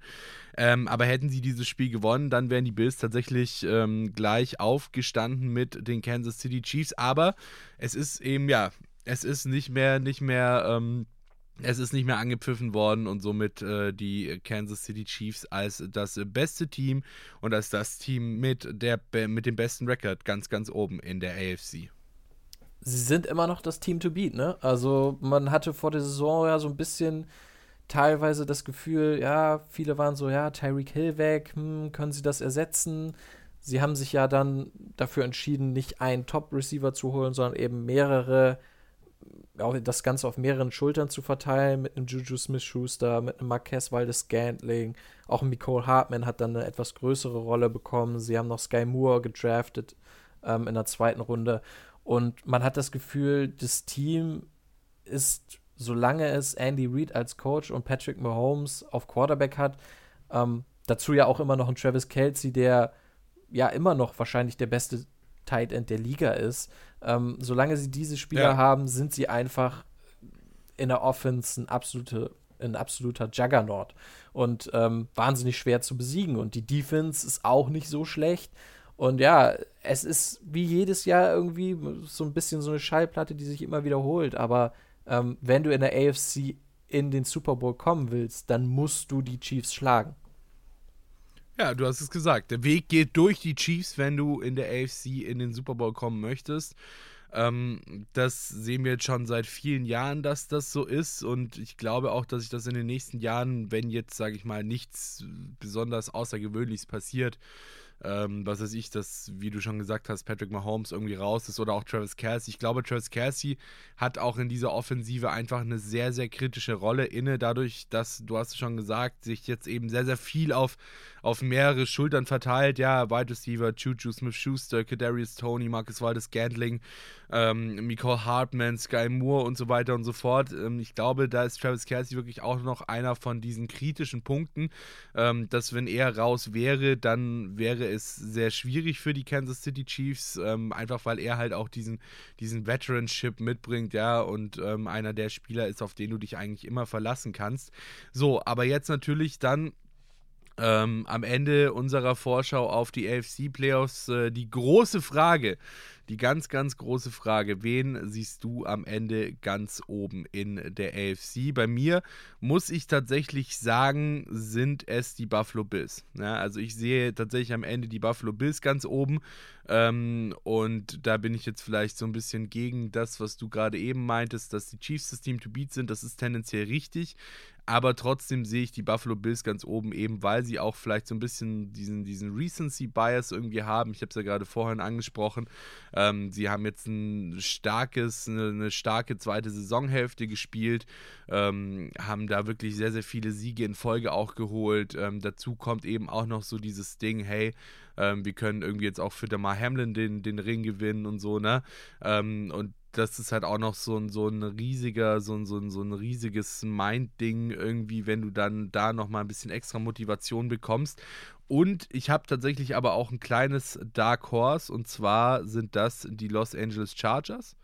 Ähm, aber hätten sie dieses Spiel gewonnen, dann wären die Bills tatsächlich ähm, gleich aufgestanden mit den Kansas City Chiefs. Aber es ist eben, ja, es ist nicht mehr, nicht mehr, ähm, es ist nicht mehr angepfiffen worden und somit äh, die Kansas City Chiefs als das beste Team und als das Team mit, der, mit dem besten Rekord ganz, ganz oben in der AFC. Sie sind immer noch das Team to beat, ne? Also man hatte vor der Saison ja so ein bisschen teilweise das Gefühl, ja, viele waren so, ja, Tyreek Hill weg, hm, können sie das ersetzen? Sie haben sich ja dann dafür entschieden, nicht einen Top-Receiver zu holen, sondern eben mehrere das Ganze auf mehreren Schultern zu verteilen, mit einem Juju Smith-Schuster, mit einem Marquez Waldes-Scantling. Auch Nicole Hartman hat dann eine etwas größere Rolle bekommen. Sie haben noch Sky Moore gedraftet ähm, in der zweiten Runde. Und man hat das Gefühl, das Team ist, solange es Andy Reid als Coach und Patrick Mahomes auf Quarterback hat, ähm, dazu ja auch immer noch ein Travis Kelsey, der ja immer noch wahrscheinlich der beste Tight End der Liga ist. Ähm, solange sie diese Spieler ja. haben, sind sie einfach in der Offense ein, absolute, ein absoluter Juggernaut und ähm, wahnsinnig schwer zu besiegen. Und die Defense ist auch nicht so schlecht. Und ja, es ist wie jedes Jahr irgendwie so ein bisschen so eine Schallplatte, die sich immer wiederholt. Aber ähm, wenn du in der AFC in den Super Bowl kommen willst, dann musst du die Chiefs schlagen. Ja, du hast es gesagt. Der Weg geht durch die Chiefs, wenn du in der AFC in den Super Bowl kommen möchtest. Ähm, das sehen wir jetzt schon seit vielen Jahren, dass das so ist. Und ich glaube auch, dass sich das in den nächsten Jahren, wenn jetzt, sage ich mal, nichts besonders Außergewöhnliches passiert, ähm, was weiß ich, dass, wie du schon gesagt hast, Patrick Mahomes irgendwie raus ist oder auch Travis Kelsey. Ich glaube, Travis Kelsey hat auch in dieser Offensive einfach eine sehr, sehr kritische Rolle inne, dadurch, dass, du hast es schon gesagt, sich jetzt eben sehr, sehr viel auf, auf mehrere Schultern verteilt. Ja, Wide Receiver, Juju Smith-Schuster, Kadarius Tony, Marcus Waldes Gantling, ähm, Nicole Hartman, Sky Moore und so weiter und so fort. Ähm, ich glaube, da ist Travis Kelsey wirklich auch noch einer von diesen kritischen Punkten, ähm, dass wenn er raus wäre, dann wäre es sehr schwierig für die Kansas City Chiefs, ähm, einfach weil er halt auch diesen, diesen Veteranship mitbringt, ja, und ähm, einer der Spieler ist, auf den du dich eigentlich immer verlassen kannst. So, aber jetzt natürlich dann ähm, am Ende unserer Vorschau auf die AFC-Playoffs äh, die große Frage, die ganz, ganz große Frage, wen siehst du am Ende ganz oben in der AFC? Bei mir muss ich tatsächlich sagen, sind es die Buffalo Bills. Ja, also ich sehe tatsächlich am Ende die Buffalo Bills ganz oben. Ähm, und da bin ich jetzt vielleicht so ein bisschen gegen das, was du gerade eben meintest, dass die Chiefs das Team to beat sind. Das ist tendenziell richtig. Aber trotzdem sehe ich die Buffalo Bills ganz oben, eben weil sie auch vielleicht so ein bisschen diesen, diesen Recency-Bias irgendwie haben. Ich habe es ja gerade vorhin angesprochen. Ähm, sie haben jetzt ein starkes, eine, eine starke zweite Saisonhälfte gespielt, ähm, haben da wirklich sehr, sehr viele Siege in Folge auch geholt. Ähm, dazu kommt eben auch noch so dieses Ding, hey, ähm, wir können irgendwie jetzt auch für Damar Hamlin den, den Ring gewinnen und so, ne? Ähm, und das ist halt auch noch so ein, so ein riesiger, so ein, so ein, so ein riesiges Mind-Ding irgendwie, wenn du dann da nochmal ein bisschen extra Motivation bekommst. Und ich habe tatsächlich aber auch ein kleines Dark Horse und zwar sind das die Los Angeles Chargers.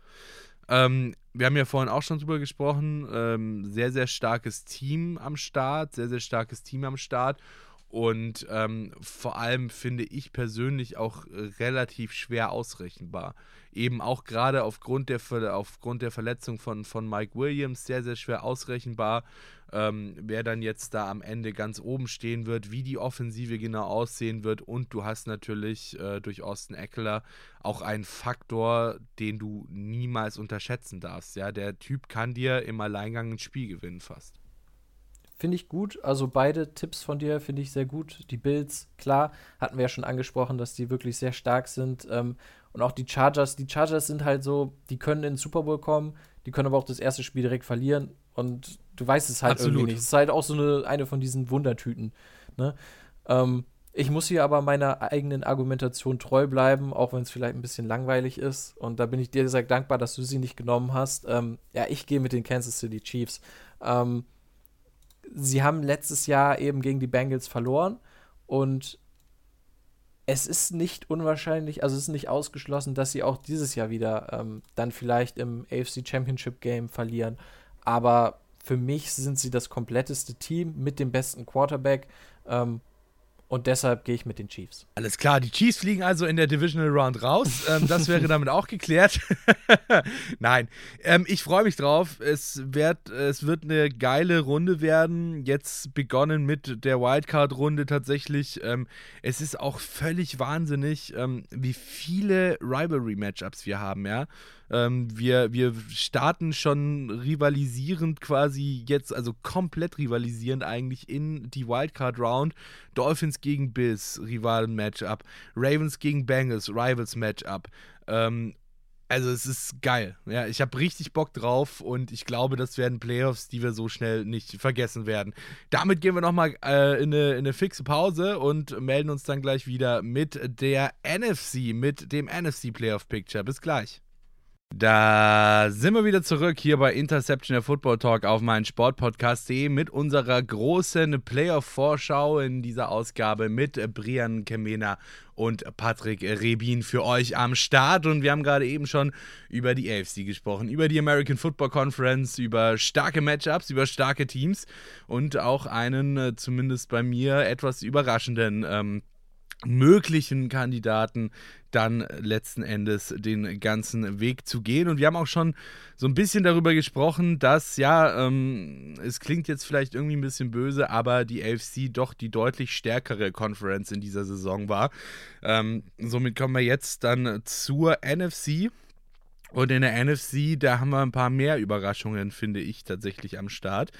Ähm, wir haben ja vorhin auch schon drüber gesprochen. Ähm, sehr, sehr starkes Team am Start, sehr, sehr starkes Team am Start. Und ähm, vor allem finde ich persönlich auch relativ schwer ausrechenbar eben auch gerade aufgrund der, aufgrund der Verletzung von, von Mike Williams sehr, sehr schwer ausrechenbar, ähm, wer dann jetzt da am Ende ganz oben stehen wird, wie die Offensive genau aussehen wird und du hast natürlich äh, durch Austin Eckler auch einen Faktor, den du niemals unterschätzen darfst. Ja, der Typ kann dir im Alleingang ein Spiel gewinnen fast. Finde ich gut. Also beide Tipps von dir finde ich sehr gut. Die Bills, klar, hatten wir ja schon angesprochen, dass die wirklich sehr stark sind. Ähm, und auch die Chargers, die Chargers sind halt so, die können in den Super Bowl kommen, die können aber auch das erste Spiel direkt verlieren und du weißt es halt Absolut. irgendwie nicht. Es ist halt auch so eine, eine von diesen Wundertüten. Ne? Ähm, ich muss hier aber meiner eigenen Argumentation treu bleiben, auch wenn es vielleicht ein bisschen langweilig ist. Und da bin ich dir sehr dankbar, dass du sie nicht genommen hast. Ähm, ja, ich gehe mit den Kansas City Chiefs. Ähm, sie haben letztes Jahr eben gegen die Bengals verloren und es ist nicht unwahrscheinlich, also es ist nicht ausgeschlossen, dass sie auch dieses Jahr wieder ähm, dann vielleicht im AFC Championship Game verlieren. Aber für mich sind sie das kompletteste Team mit dem besten Quarterback. Ähm, und deshalb gehe ich mit den Chiefs. Alles klar, die Chiefs fliegen also in der Divisional Round raus. Ähm, das wäre damit auch geklärt. [LAUGHS] Nein, ähm, ich freue mich drauf. Es wird, es wird eine geile Runde werden. Jetzt begonnen mit der Wildcard-Runde tatsächlich. Ähm, es ist auch völlig wahnsinnig, ähm, wie viele Rivalry-Matchups wir haben, ja. Ähm, wir, wir starten schon rivalisierend quasi jetzt, also komplett rivalisierend eigentlich in die Wildcard Round. Dolphins gegen Bills, Rivalen-Matchup. Ravens gegen Bengals, Rivals-Matchup. Ähm, also es ist geil. Ja, ich habe richtig Bock drauf und ich glaube, das werden Playoffs, die wir so schnell nicht vergessen werden. Damit gehen wir nochmal äh, in, in eine fixe Pause und melden uns dann gleich wieder mit der NFC, mit dem NFC Playoff Picture. Bis gleich. Da sind wir wieder zurück hier bei Interception der Football Talk auf meinen Sportpodcast.de mit unserer großen Playoff-Vorschau in dieser Ausgabe mit Brian Kemena und Patrick Rebin für euch am Start. Und wir haben gerade eben schon über die AFC gesprochen, über die American Football Conference, über starke Matchups, über starke Teams und auch einen, äh, zumindest bei mir, etwas überraschenden ähm, möglichen Kandidaten dann letzten Endes den ganzen Weg zu gehen. Und wir haben auch schon so ein bisschen darüber gesprochen, dass, ja, ähm, es klingt jetzt vielleicht irgendwie ein bisschen böse, aber die AFC doch die deutlich stärkere Conference in dieser Saison war. Ähm, somit kommen wir jetzt dann zur NFC. Und in der NFC, da haben wir ein paar mehr Überraschungen, finde ich, tatsächlich am Start.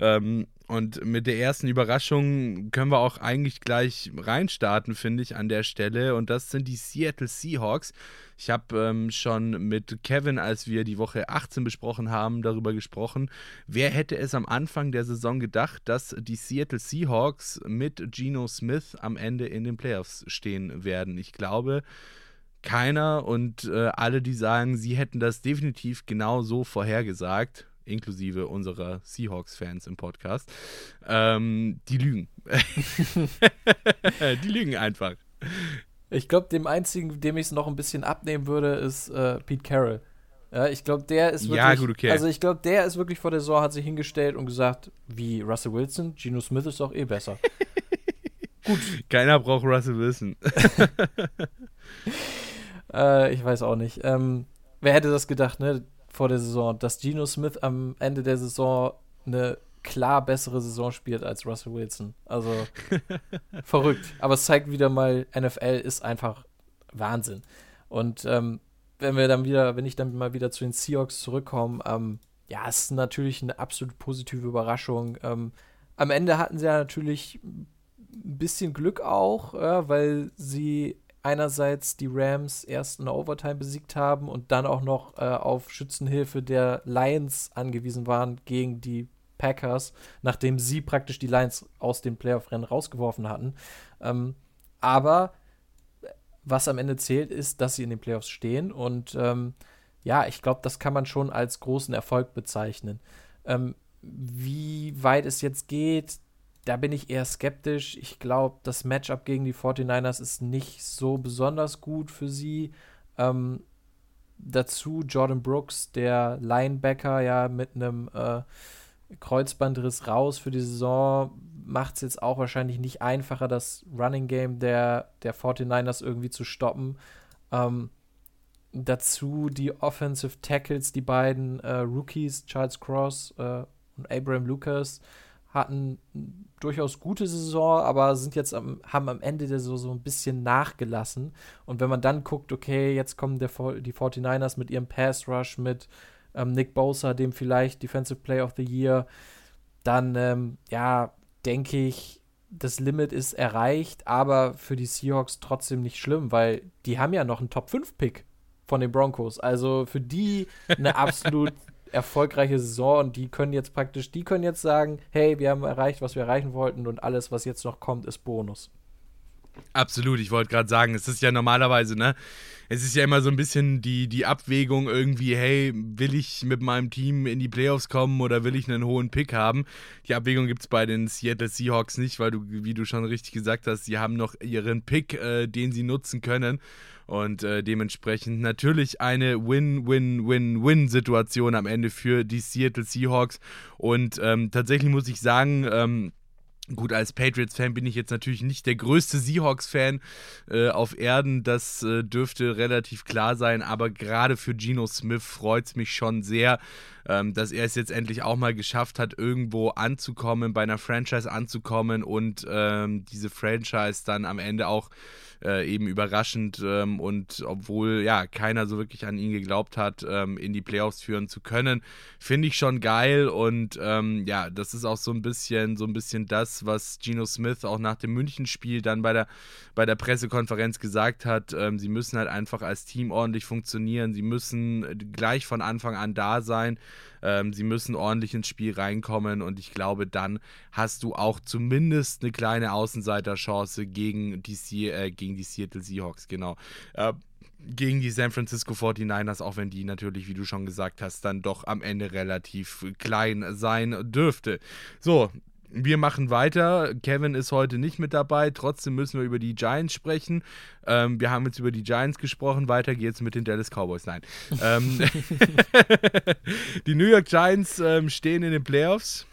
Ähm, und mit der ersten Überraschung können wir auch eigentlich gleich reinstarten, finde ich, an der Stelle. Und das sind die Seattle Seahawks. Ich habe ähm, schon mit Kevin, als wir die Woche 18 besprochen haben, darüber gesprochen. Wer hätte es am Anfang der Saison gedacht, dass die Seattle Seahawks mit Geno Smith am Ende in den Playoffs stehen werden? Ich glaube, keiner und äh, alle, die sagen, sie hätten das definitiv genau so vorhergesagt, inklusive unserer Seahawks-Fans im Podcast, ähm, die lügen. [LAUGHS] [LAUGHS] die lügen einfach. Ich glaube, dem einzigen, dem ich es noch ein bisschen abnehmen würde, ist äh, Pete Carroll. Ja, ich glaube, der ist wirklich. Ja, gut, okay. Also, ich glaube, der ist wirklich vor der Saison, hat sich hingestellt und gesagt, wie Russell Wilson, Geno Smith ist doch eh besser. [LAUGHS] gut. Keiner braucht Russell Wilson. Äh, ich weiß auch nicht. Ähm, wer hätte das gedacht, ne, vor der Saison, dass Geno Smith am Ende der Saison eine klar bessere Saison spielt als Russell Wilson. Also [LAUGHS] verrückt. Aber es zeigt wieder mal, NFL ist einfach Wahnsinn. Und ähm, wenn wir dann wieder, wenn ich dann mal wieder zu den Seahawks zurückkomme, ähm, ja, es ist natürlich eine absolut positive Überraschung. Ähm, am Ende hatten sie ja natürlich ein bisschen Glück auch, ja, weil sie einerseits die Rams erst in der Overtime besiegt haben und dann auch noch äh, auf Schützenhilfe der Lions angewiesen waren gegen die Packers, nachdem sie praktisch die Lions aus dem Playoff-Rennen rausgeworfen hatten. Ähm, aber was am Ende zählt, ist, dass sie in den Playoffs stehen und ähm, ja, ich glaube, das kann man schon als großen Erfolg bezeichnen. Ähm, wie weit es jetzt geht, da bin ich eher skeptisch. Ich glaube, das Matchup gegen die 49ers ist nicht so besonders gut für sie. Ähm, dazu Jordan Brooks, der Linebacker, ja, mit einem äh, Kreuzbandriss raus für die Saison, macht es jetzt auch wahrscheinlich nicht einfacher, das Running Game der, der 49ers irgendwie zu stoppen. Ähm, dazu die Offensive Tackles, die beiden äh, Rookies, Charles Cross äh, und Abraham Lucas, hatten durchaus gute Saison, aber sind jetzt am, haben am Ende der Saison so ein bisschen nachgelassen. Und wenn man dann guckt, okay, jetzt kommen der, die 49ers mit ihrem Pass Rush, mit ähm, Nick Bosa, dem vielleicht Defensive Player of the Year, dann, ähm, ja, denke ich, das Limit ist erreicht, aber für die Seahawks trotzdem nicht schlimm, weil die haben ja noch einen Top-5-Pick von den Broncos. Also für die eine [LAUGHS] absolut erfolgreiche Saison und die können jetzt praktisch, die können jetzt sagen, hey, wir haben erreicht, was wir erreichen wollten und alles, was jetzt noch kommt, ist Bonus. Absolut, ich wollte gerade sagen, es ist ja normalerweise, ne? Es ist ja immer so ein bisschen die, die Abwägung irgendwie, hey, will ich mit meinem Team in die Playoffs kommen oder will ich einen hohen Pick haben? Die Abwägung gibt es bei den Seattle Seahawks nicht, weil du, wie du schon richtig gesagt hast, sie haben noch ihren Pick, äh, den sie nutzen können. Und äh, dementsprechend natürlich eine Win-Win-Win-Win-Situation am Ende für die Seattle Seahawks. Und ähm, tatsächlich muss ich sagen, ähm, Gut, als Patriots-Fan bin ich jetzt natürlich nicht der größte Seahawks-Fan äh, auf Erden, das äh, dürfte relativ klar sein, aber gerade für Geno Smith freut es mich schon sehr, ähm, dass er es jetzt endlich auch mal geschafft hat, irgendwo anzukommen, bei einer Franchise anzukommen und ähm, diese Franchise dann am Ende auch äh, eben überraschend ähm, und obwohl ja keiner so wirklich an ihn geglaubt hat, ähm, in die Playoffs führen zu können, finde ich schon geil und ähm, ja, das ist auch so ein bisschen so ein bisschen das, was Geno Smith auch nach dem München-Spiel dann bei der bei der Pressekonferenz gesagt hat. Ähm, sie müssen halt einfach als Team ordentlich funktionieren, sie müssen gleich von Anfang an da sein. Ähm, sie müssen ordentlich ins Spiel reinkommen und ich glaube, dann hast du auch zumindest eine kleine Außenseiterchance gegen die, äh, gegen die Seattle Seahawks, genau. Äh, gegen die San Francisco 49ers, auch wenn die natürlich, wie du schon gesagt hast, dann doch am Ende relativ klein sein dürfte. So, wir machen weiter. Kevin ist heute nicht mit dabei. Trotzdem müssen wir über die Giants sprechen. Ähm, wir haben jetzt über die Giants gesprochen. Weiter geht's mit den Dallas Cowboys. Nein. ähm, [LAUGHS] [LAUGHS] die New York Giants ähm, stehen in den Playoffs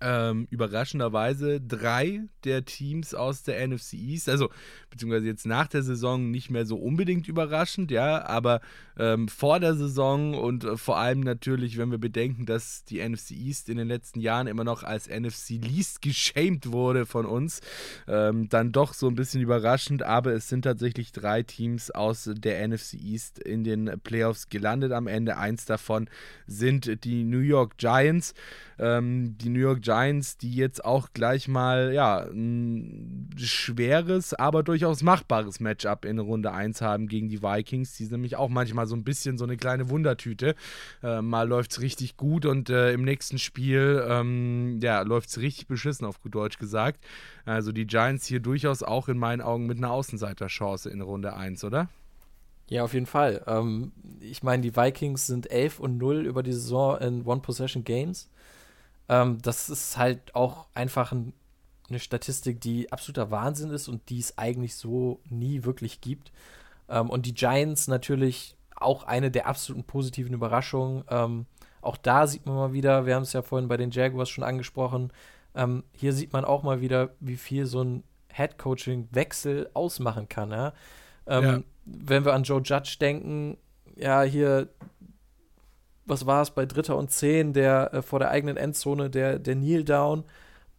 ähm, überraschenderweise drei der Teams aus der NFC East, also beziehungsweise jetzt nach der Saison nicht mehr so unbedingt überraschend, ja, aber ähm, vor der Saison und äh, vor allem natürlich, wenn wir bedenken, dass die NFC East in den letzten Jahren immer noch als NFC Least geschämt wurde von uns, ähm, dann doch so ein bisschen überraschend, aber es sind tatsächlich drei Teams aus der NFC East in den Playoffs gelandet am Ende. Eins davon sind die New York Giants. Ähm, die New York Giants, die jetzt auch gleich mal ja, ein schweres, aber durchaus machbares Matchup in Runde 1 haben gegen die Vikings. Die sind nämlich auch manchmal so ein bisschen so eine kleine Wundertüte. Äh, mal läuft es richtig gut und äh, im nächsten Spiel ähm, ja, läuft es richtig beschissen, auf gut Deutsch gesagt. Also die Giants hier durchaus auch in meinen Augen mit einer Außenseiterchance in Runde 1, oder? Ja, auf jeden Fall. Ähm, ich meine, die Vikings sind 11 und 0 über die Saison in One-Possession-Games. Ähm, das ist halt auch einfach ein, eine Statistik, die absoluter Wahnsinn ist und die es eigentlich so nie wirklich gibt. Ähm, und die Giants natürlich auch eine der absoluten positiven Überraschungen. Ähm, auch da sieht man mal wieder, wir haben es ja vorhin bei den Jaguars schon angesprochen, ähm, hier sieht man auch mal wieder, wie viel so ein Head-Coaching-Wechsel ausmachen kann. Ja? Ähm, ja. Wenn wir an Joe Judge denken, ja, hier was war es bei Dritter und Zehn, der äh, vor der eigenen Endzone, der, der Kneel Down.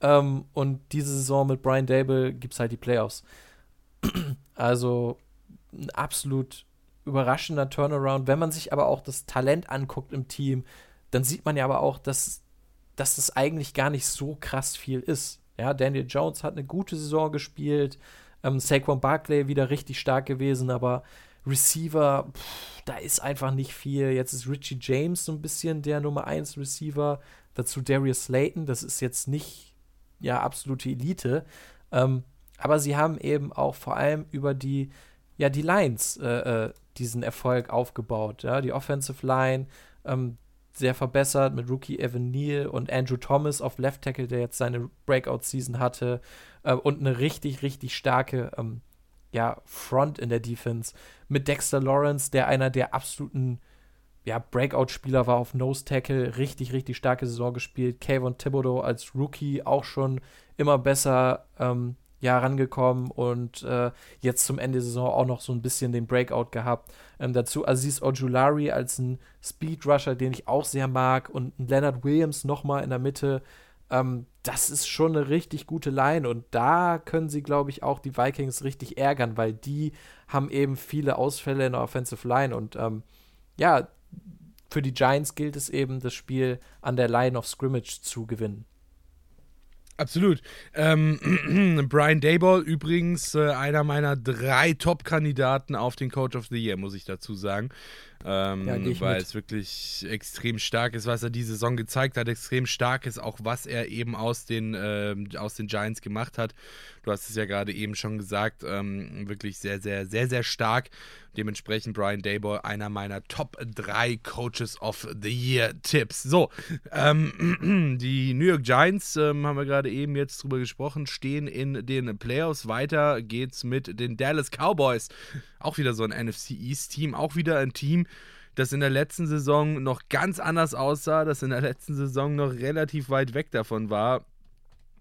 Ähm, und diese Saison mit Brian Dable gibt es halt die Playoffs. [CLEARS THROAT] also ein absolut überraschender Turnaround. Wenn man sich aber auch das Talent anguckt im Team, dann sieht man ja aber auch, dass, dass das eigentlich gar nicht so krass viel ist. Ja, Daniel Jones hat eine gute Saison gespielt, ähm, Saquon Barkley wieder richtig stark gewesen, aber Receiver, pff, da ist einfach nicht viel. Jetzt ist Richie James so ein bisschen der Nummer 1 Receiver. Dazu Darius Slayton, das ist jetzt nicht ja absolute Elite. Ähm, aber sie haben eben auch vor allem über die, ja, die Lines äh, äh, diesen Erfolg aufgebaut. Ja? Die Offensive Line ähm, sehr verbessert mit Rookie Evan Neal und Andrew Thomas auf Left Tackle, der jetzt seine Breakout-Season hatte. Äh, und eine richtig, richtig starke ähm, ja, Front in der Defense mit Dexter Lawrence, der einer der absoluten ja, Breakout-Spieler war auf Nose Tackle, richtig, richtig starke Saison gespielt. Kayvon Thibodeau als Rookie auch schon immer besser ähm, ja, rangekommen und äh, jetzt zum Ende der Saison auch noch so ein bisschen den Breakout gehabt. Ähm, dazu Aziz Ojulari als ein Speed Rusher, den ich auch sehr mag und Leonard Williams nochmal in der Mitte, ähm, das ist schon eine richtig gute Line und da können sie, glaube ich, auch die Vikings richtig ärgern, weil die haben eben viele Ausfälle in der Offensive Line und ähm, ja, für die Giants gilt es eben, das Spiel an der Line of Scrimmage zu gewinnen. Absolut. Ähm, [CLEARS THROAT] Brian Dayball übrigens äh, einer meiner drei Top-Kandidaten auf den Coach of the Year, muss ich dazu sagen. Ähm, Ja, weil mit. es wirklich extrem stark ist, was er die Saison gezeigt hat. Extrem stark ist auch, was er eben aus den, ähm, aus den Giants gemacht hat. Du hast es ja gerade eben schon gesagt. Ähm, wirklich sehr, sehr, sehr, sehr stark. Dementsprechend Brian Daboll, einer meiner Top 3 Coaches of the Year Tipps. So, ähm, [CLEARS THROAT] die New York Giants, ähm, haben wir gerade eben jetzt drüber gesprochen, stehen in den Playoffs. Weiter geht's mit den Dallas Cowboys. Auch wieder so ein NFC East Team, auch wieder ein Team, das in der letzten Saison noch ganz anders aussah, das in der letzten Saison noch relativ weit weg davon war,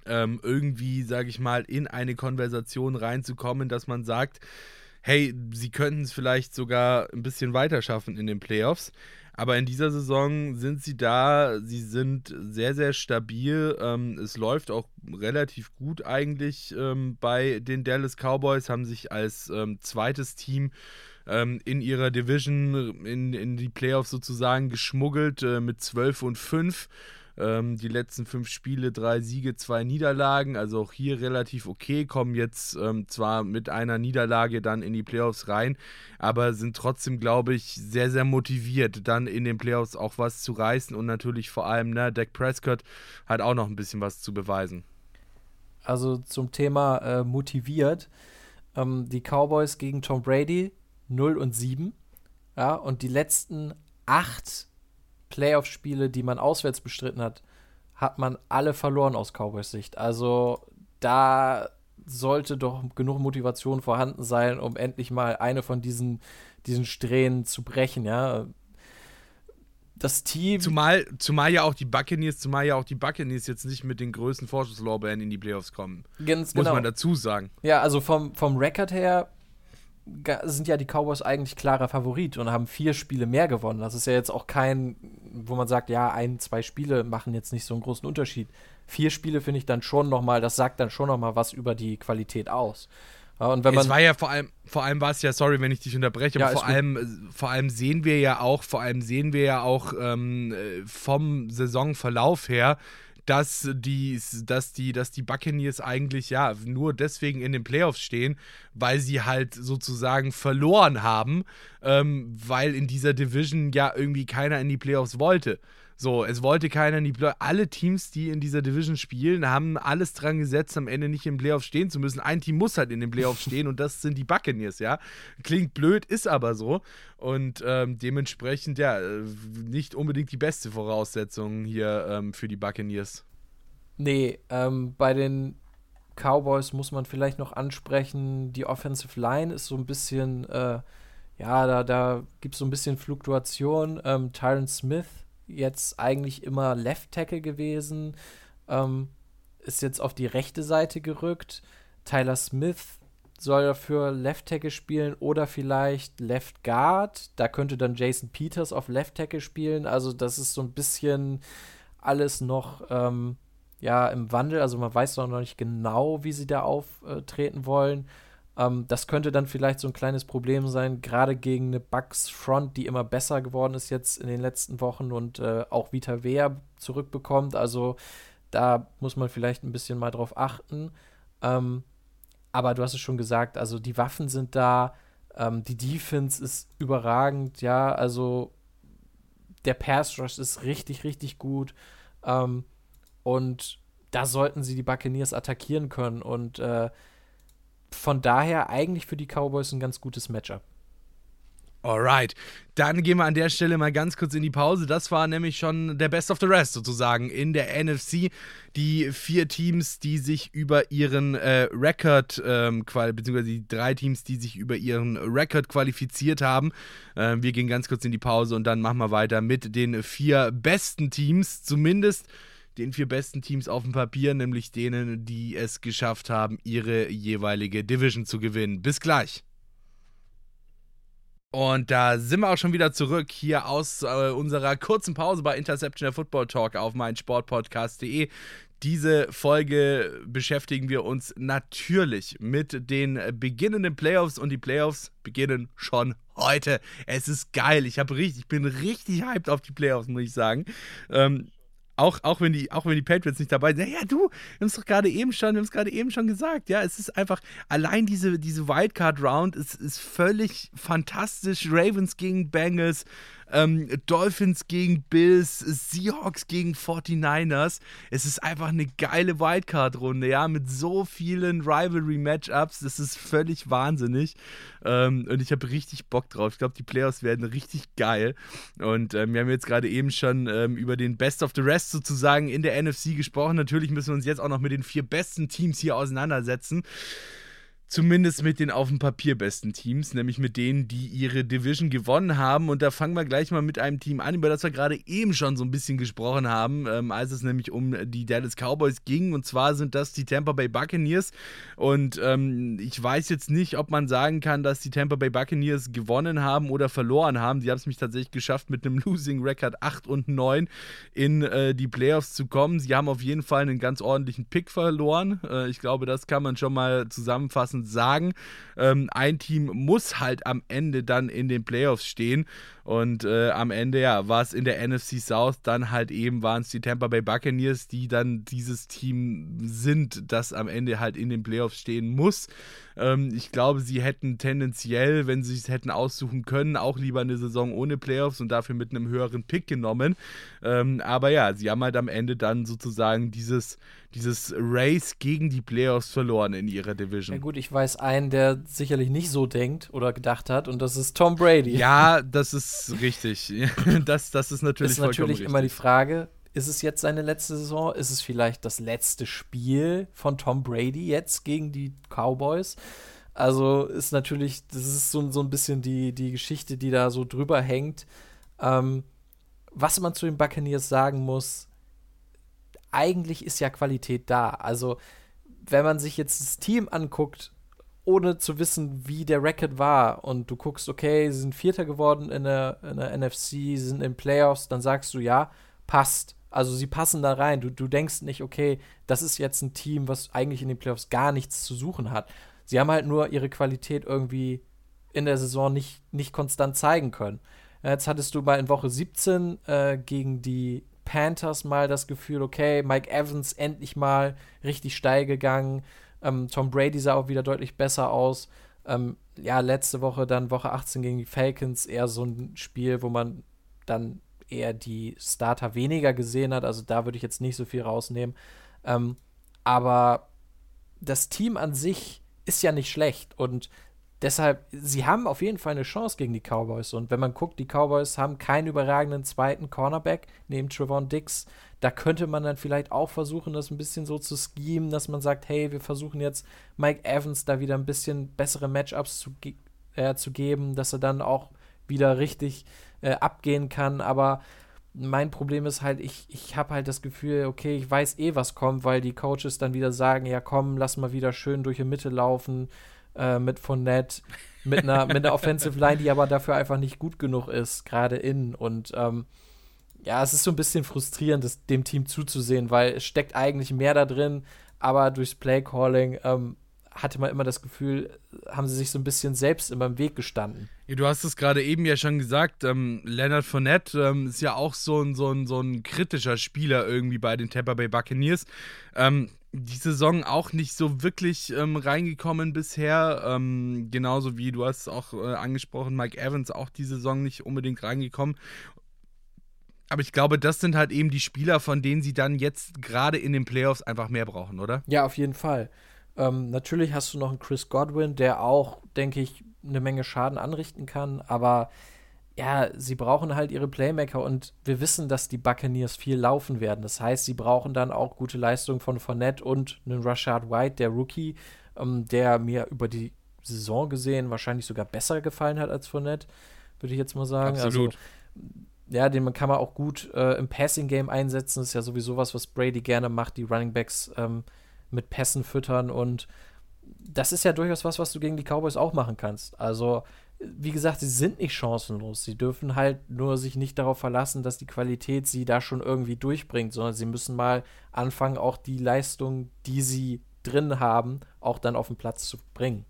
ähm, irgendwie, sage ich mal, in eine Konversation reinzukommen, dass man sagt, hey, sie könnten es vielleicht sogar ein bisschen weiter schaffen in den Playoffs. Aber in dieser Saison sind sie da, sie sind sehr, sehr stabil. Ähm, es läuft auch relativ gut eigentlich ähm, bei den Dallas Cowboys, haben sich als ähm, zweites Team ähm, in ihrer Division in, in die Playoffs sozusagen geschmuggelt äh, mit 12 und 5. Ähm, die letzten fünf Spiele, drei Siege, zwei Niederlagen, also auch hier relativ okay, kommen jetzt ähm, zwar mit einer Niederlage dann in die Playoffs rein, aber sind trotzdem, glaube ich, sehr, sehr motiviert, dann in den Playoffs auch was zu reißen und natürlich vor allem, ne, Dak Prescott hat auch noch ein bisschen was zu beweisen. Also zum Thema äh, motiviert. Ähm, die Cowboys gegen Tom Brady 0 und 7. Ja, und die letzten acht Playoff-Spiele, die man auswärts bestritten hat, hat man alle verloren aus Cowboys Sicht. Also da sollte doch genug Motivation vorhanden sein, um endlich mal eine von diesen, diesen Strähnen zu brechen, ja. Das Team. Zumal, zumal ja auch die Buccaneers, zumal ja auch die Buccaneers jetzt nicht mit den größten Vorschusslorbeeren in die Playoffs kommen. Ganz Muss genau. man dazu sagen. Ja, also vom, vom Record her sind ja die Cowboys eigentlich klarer Favorit und haben vier Spiele mehr gewonnen. Das ist ja jetzt auch kein, wo man sagt, ja, ein, zwei Spiele machen jetzt nicht so einen großen Unterschied. Vier Spiele finde ich dann schon nochmal, das sagt dann schon nochmal was über die Qualität aus. Und wenn man, es war ja vor allem, vor allem war es ja, sorry, wenn ich dich unterbreche, Ja, aber vor allem, vor allem sehen wir ja auch, vor allem sehen wir ja auch ähm, äh, vom Saisonverlauf her, dass die, dass die, dass die Buccaneers eigentlich ja nur deswegen in den Playoffs stehen, weil sie halt sozusagen verloren haben, ähm, weil in dieser Division ja irgendwie keiner in die Playoffs wollte. So, es wollte keiner in die Playoffs. Alle Teams, die in dieser Division spielen, haben alles dran gesetzt, am Ende nicht im Playoff stehen zu müssen. Ein Team muss halt in den Playoffs stehen und das sind die Buccaneers, ja. Klingt blöd, ist aber so. Und ähm, dementsprechend, ja, äh, nicht unbedingt die beste Voraussetzung hier ähm, für die Buccaneers. nee, ähm, bei den Cowboys muss man vielleicht noch ansprechen, die Offensive Line ist so ein bisschen, äh, ja, da, da gibt es so ein bisschen Fluktuation. Ähm, Tyron Smith, jetzt eigentlich immer Left Tackle gewesen, ähm, ist jetzt auf die rechte Seite gerückt. Tyler Smith soll dafür Left Tackle spielen oder vielleicht Left Guard. Da könnte dann Jason Peters auf Left Tackle spielen. Also das ist so ein bisschen alles noch ähm, ja im Wandel. Also man weiß noch nicht genau, wie sie da auftreten wollen. Ähm, das könnte dann vielleicht so ein kleines Problem sein, gerade gegen eine Bucks Front, die immer besser geworden ist jetzt in den letzten Wochen und äh, auch Vita Wea zurückbekommt. Also da muss man vielleicht ein bisschen mal drauf achten. Ähm, aber du hast es schon gesagt, also die Waffen sind da, ähm, die Defense ist überragend, ja, also der Pass Rush ist richtig, richtig gut. Ähm, und da sollten sie die Buccaneers attackieren können. Und äh, von daher eigentlich für die Cowboys ein ganz gutes Matchup. Alright, dann gehen wir an der Stelle mal ganz kurz in die Pause. Das war nämlich schon der Best of the Rest sozusagen in der NFC. Die vier Teams, die sich über ihren äh, Record, ähm, beziehungsweise die drei Teams, die sich über ihren Record qualifiziert haben. Ähm, wir gehen ganz kurz in die Pause und dann machen wir weiter mit den vier besten Teams, zumindest den vier besten Teams auf dem Papier, nämlich denen, die es geschafft haben, ihre jeweilige Division zu gewinnen. Bis gleich. Und da sind wir auch schon wieder zurück hier aus äh, unserer kurzen Pause bei Interception der Football Talk auf meinsportpodcast.de. Diese Folge beschäftigen wir uns natürlich mit den beginnenden Playoffs und die Playoffs beginnen schon heute. Es ist geil. Ich habe richtig, ich bin richtig hyped auf die Playoffs, muss ich sagen. Ähm, auch, auch, wenn die, auch wenn die Patriots nicht dabei sind. Ja, du, wir haben es doch gerade eben schon, wir gerade eben schon gesagt. Ja, es ist einfach, allein diese, diese Wildcard-Round ist, ist völlig fantastisch. Ravens gegen Bengals, ähm, Dolphins gegen Bills, Seahawks gegen 49ers. Es ist einfach eine geile Wildcard-Runde, ja, mit so vielen Rivalry-Matchups. Das ist völlig wahnsinnig. Ähm, und ich habe richtig Bock drauf. Ich glaube, die Playoffs werden richtig geil. Und ähm, wir haben jetzt gerade eben schon ähm, über den Best of the Rest sozusagen in der NFC gesprochen. Natürlich müssen wir uns jetzt auch noch mit den vier besten Teams hier auseinandersetzen. Zumindest mit den auf dem Papier besten Teams, nämlich mit denen, die ihre Division gewonnen haben. Und da fangen wir gleich mal mit einem Team an, über das wir gerade eben schon so ein bisschen gesprochen haben, ähm, als es nämlich um die Dallas Cowboys ging. Und zwar sind das die Tampa Bay Buccaneers. Und ähm, ich weiß jetzt nicht, ob man sagen kann, dass die Tampa Bay Buccaneers gewonnen haben oder verloren haben. Sie haben es mich tatsächlich geschafft, mit einem Losing Record 8 und 9 in äh, die Playoffs zu kommen. Sie haben auf jeden Fall einen ganz ordentlichen Pick verloren. Äh, ich glaube, das kann man schon mal zusammenfassen passend sagen. Ähm, ein Team muss halt am Ende dann in den Playoffs stehen. Und äh, am Ende, ja, war es in der NFC South dann halt eben, waren es die Tampa Bay Buccaneers, die dann dieses Team sind, das am Ende halt in den Playoffs stehen muss. Ähm, ich glaube, sie hätten tendenziell, wenn sie es hätten aussuchen können, auch lieber eine Saison ohne Playoffs und dafür mit einem höheren Pick genommen. Ähm, aber ja, sie haben halt am Ende dann sozusagen dieses, dieses Race gegen die Playoffs verloren in ihrer Division. Ja gut, ich weiß einen, der sicherlich nicht so denkt oder gedacht hat und das ist Tom Brady. Ja, das ist richtig. [LAUGHS] Das, das ist natürlich ist natürlich richtig. immer die Frage, ist es jetzt seine letzte Saison? Ist es vielleicht das letzte Spiel von Tom Brady jetzt gegen die Cowboys? Also ist natürlich, das ist so, so ein bisschen die, die Geschichte, die da so drüber hängt. Ähm, was man zu den Buccaneers sagen muss, eigentlich ist ja Qualität da. Also, wenn man sich jetzt das Team anguckt, ohne zu wissen, wie der Record war, und du guckst, okay, sie sind Vierter geworden in der, in der NFC, sie sind in Playoffs, dann sagst du, ja, passt. Also sie passen da rein. Du, du denkst nicht, okay, das ist jetzt ein Team, was eigentlich in den Playoffs gar nichts zu suchen hat. Sie haben halt nur ihre Qualität irgendwie in der Saison nicht, nicht konstant zeigen können. Jetzt hattest du mal in Woche 17 äh, gegen die Panthers mal das Gefühl, okay, Mike Evans endlich mal richtig steil gegangen. Ähm, Tom Brady sah auch wieder deutlich besser aus. Ähm, ja, letzte Woche dann Woche 18 gegen die Falcons eher so ein Spiel, wo man dann eher die Starter weniger gesehen hat. Also da würde ich jetzt nicht so viel rausnehmen. Ähm, aber das Team an sich ist ja nicht schlecht und Deshalb, sie haben auf jeden Fall eine Chance gegen die Cowboys. Und wenn man guckt, die Cowboys haben keinen überragenden zweiten Cornerback neben Trevon Dix. Da könnte man dann vielleicht auch versuchen, das ein bisschen so zu schemen, dass man sagt, hey, wir versuchen jetzt Mike Evans da wieder ein bisschen bessere Matchups zu, ge äh, zu geben, dass er dann auch wieder richtig äh, abgehen kann. Aber mein Problem ist halt, ich, ich habe halt das Gefühl, okay, ich weiß eh, was kommt, weil die Coaches dann wieder sagen, ja komm, lass mal wieder schön durch die Mitte laufen äh, mit Fournette, mit einer, mit einer [LAUGHS] Offensive Line, die aber dafür einfach nicht gut genug ist, gerade innen. Und ähm, ja, es ist so ein bisschen frustrierend, das, dem Team zuzusehen, weil es steckt eigentlich mehr da drin, aber durchs Playcalling ähm, hatte man immer das Gefühl, haben sie sich so ein bisschen selbst immer im Weg gestanden. Ja, du hast es gerade eben ja schon gesagt, ähm, Leonard Fournette ähm, ist ja auch so ein, so, ein, so ein kritischer Spieler irgendwie bei den Tampa Bay Buccaneers. Ähm, die Saison auch nicht so wirklich ähm, reingekommen bisher. Ähm, genauso wie du hast auch äh, angesprochen, Mike Evans auch die Saison nicht unbedingt reingekommen. Aber ich glaube, das sind halt eben die Spieler, von denen sie dann jetzt gerade in den Playoffs einfach mehr brauchen, oder? Ja, auf jeden Fall. Ähm, natürlich hast du noch einen Chris Godwin, der auch, denke ich, eine Menge Schaden anrichten kann, aber ja, sie brauchen halt ihre Playmaker und wir wissen, dass die Buccaneers viel laufen werden. Das heißt, sie brauchen dann auch gute Leistungen von Fournette und einen Rashad White, der Rookie, ähm, der mir über die Saison gesehen wahrscheinlich sogar besser gefallen hat als Fournette, würde ich jetzt mal sagen. Absolut. Also, ja, den kann man auch gut äh, im Passing-Game einsetzen. Das ist ja sowieso was, was Brady gerne macht, die Running Backs ähm, mit Pässen füttern und das ist ja durchaus was, was du gegen die Cowboys auch machen kannst. Also wie gesagt, sie sind nicht chancenlos. Sie dürfen halt nur sich nicht darauf verlassen, dass die Qualität sie da schon irgendwie durchbringt, sondern sie müssen mal anfangen, auch die Leistung, die sie drin haben, auch dann auf den Platz zu bringen.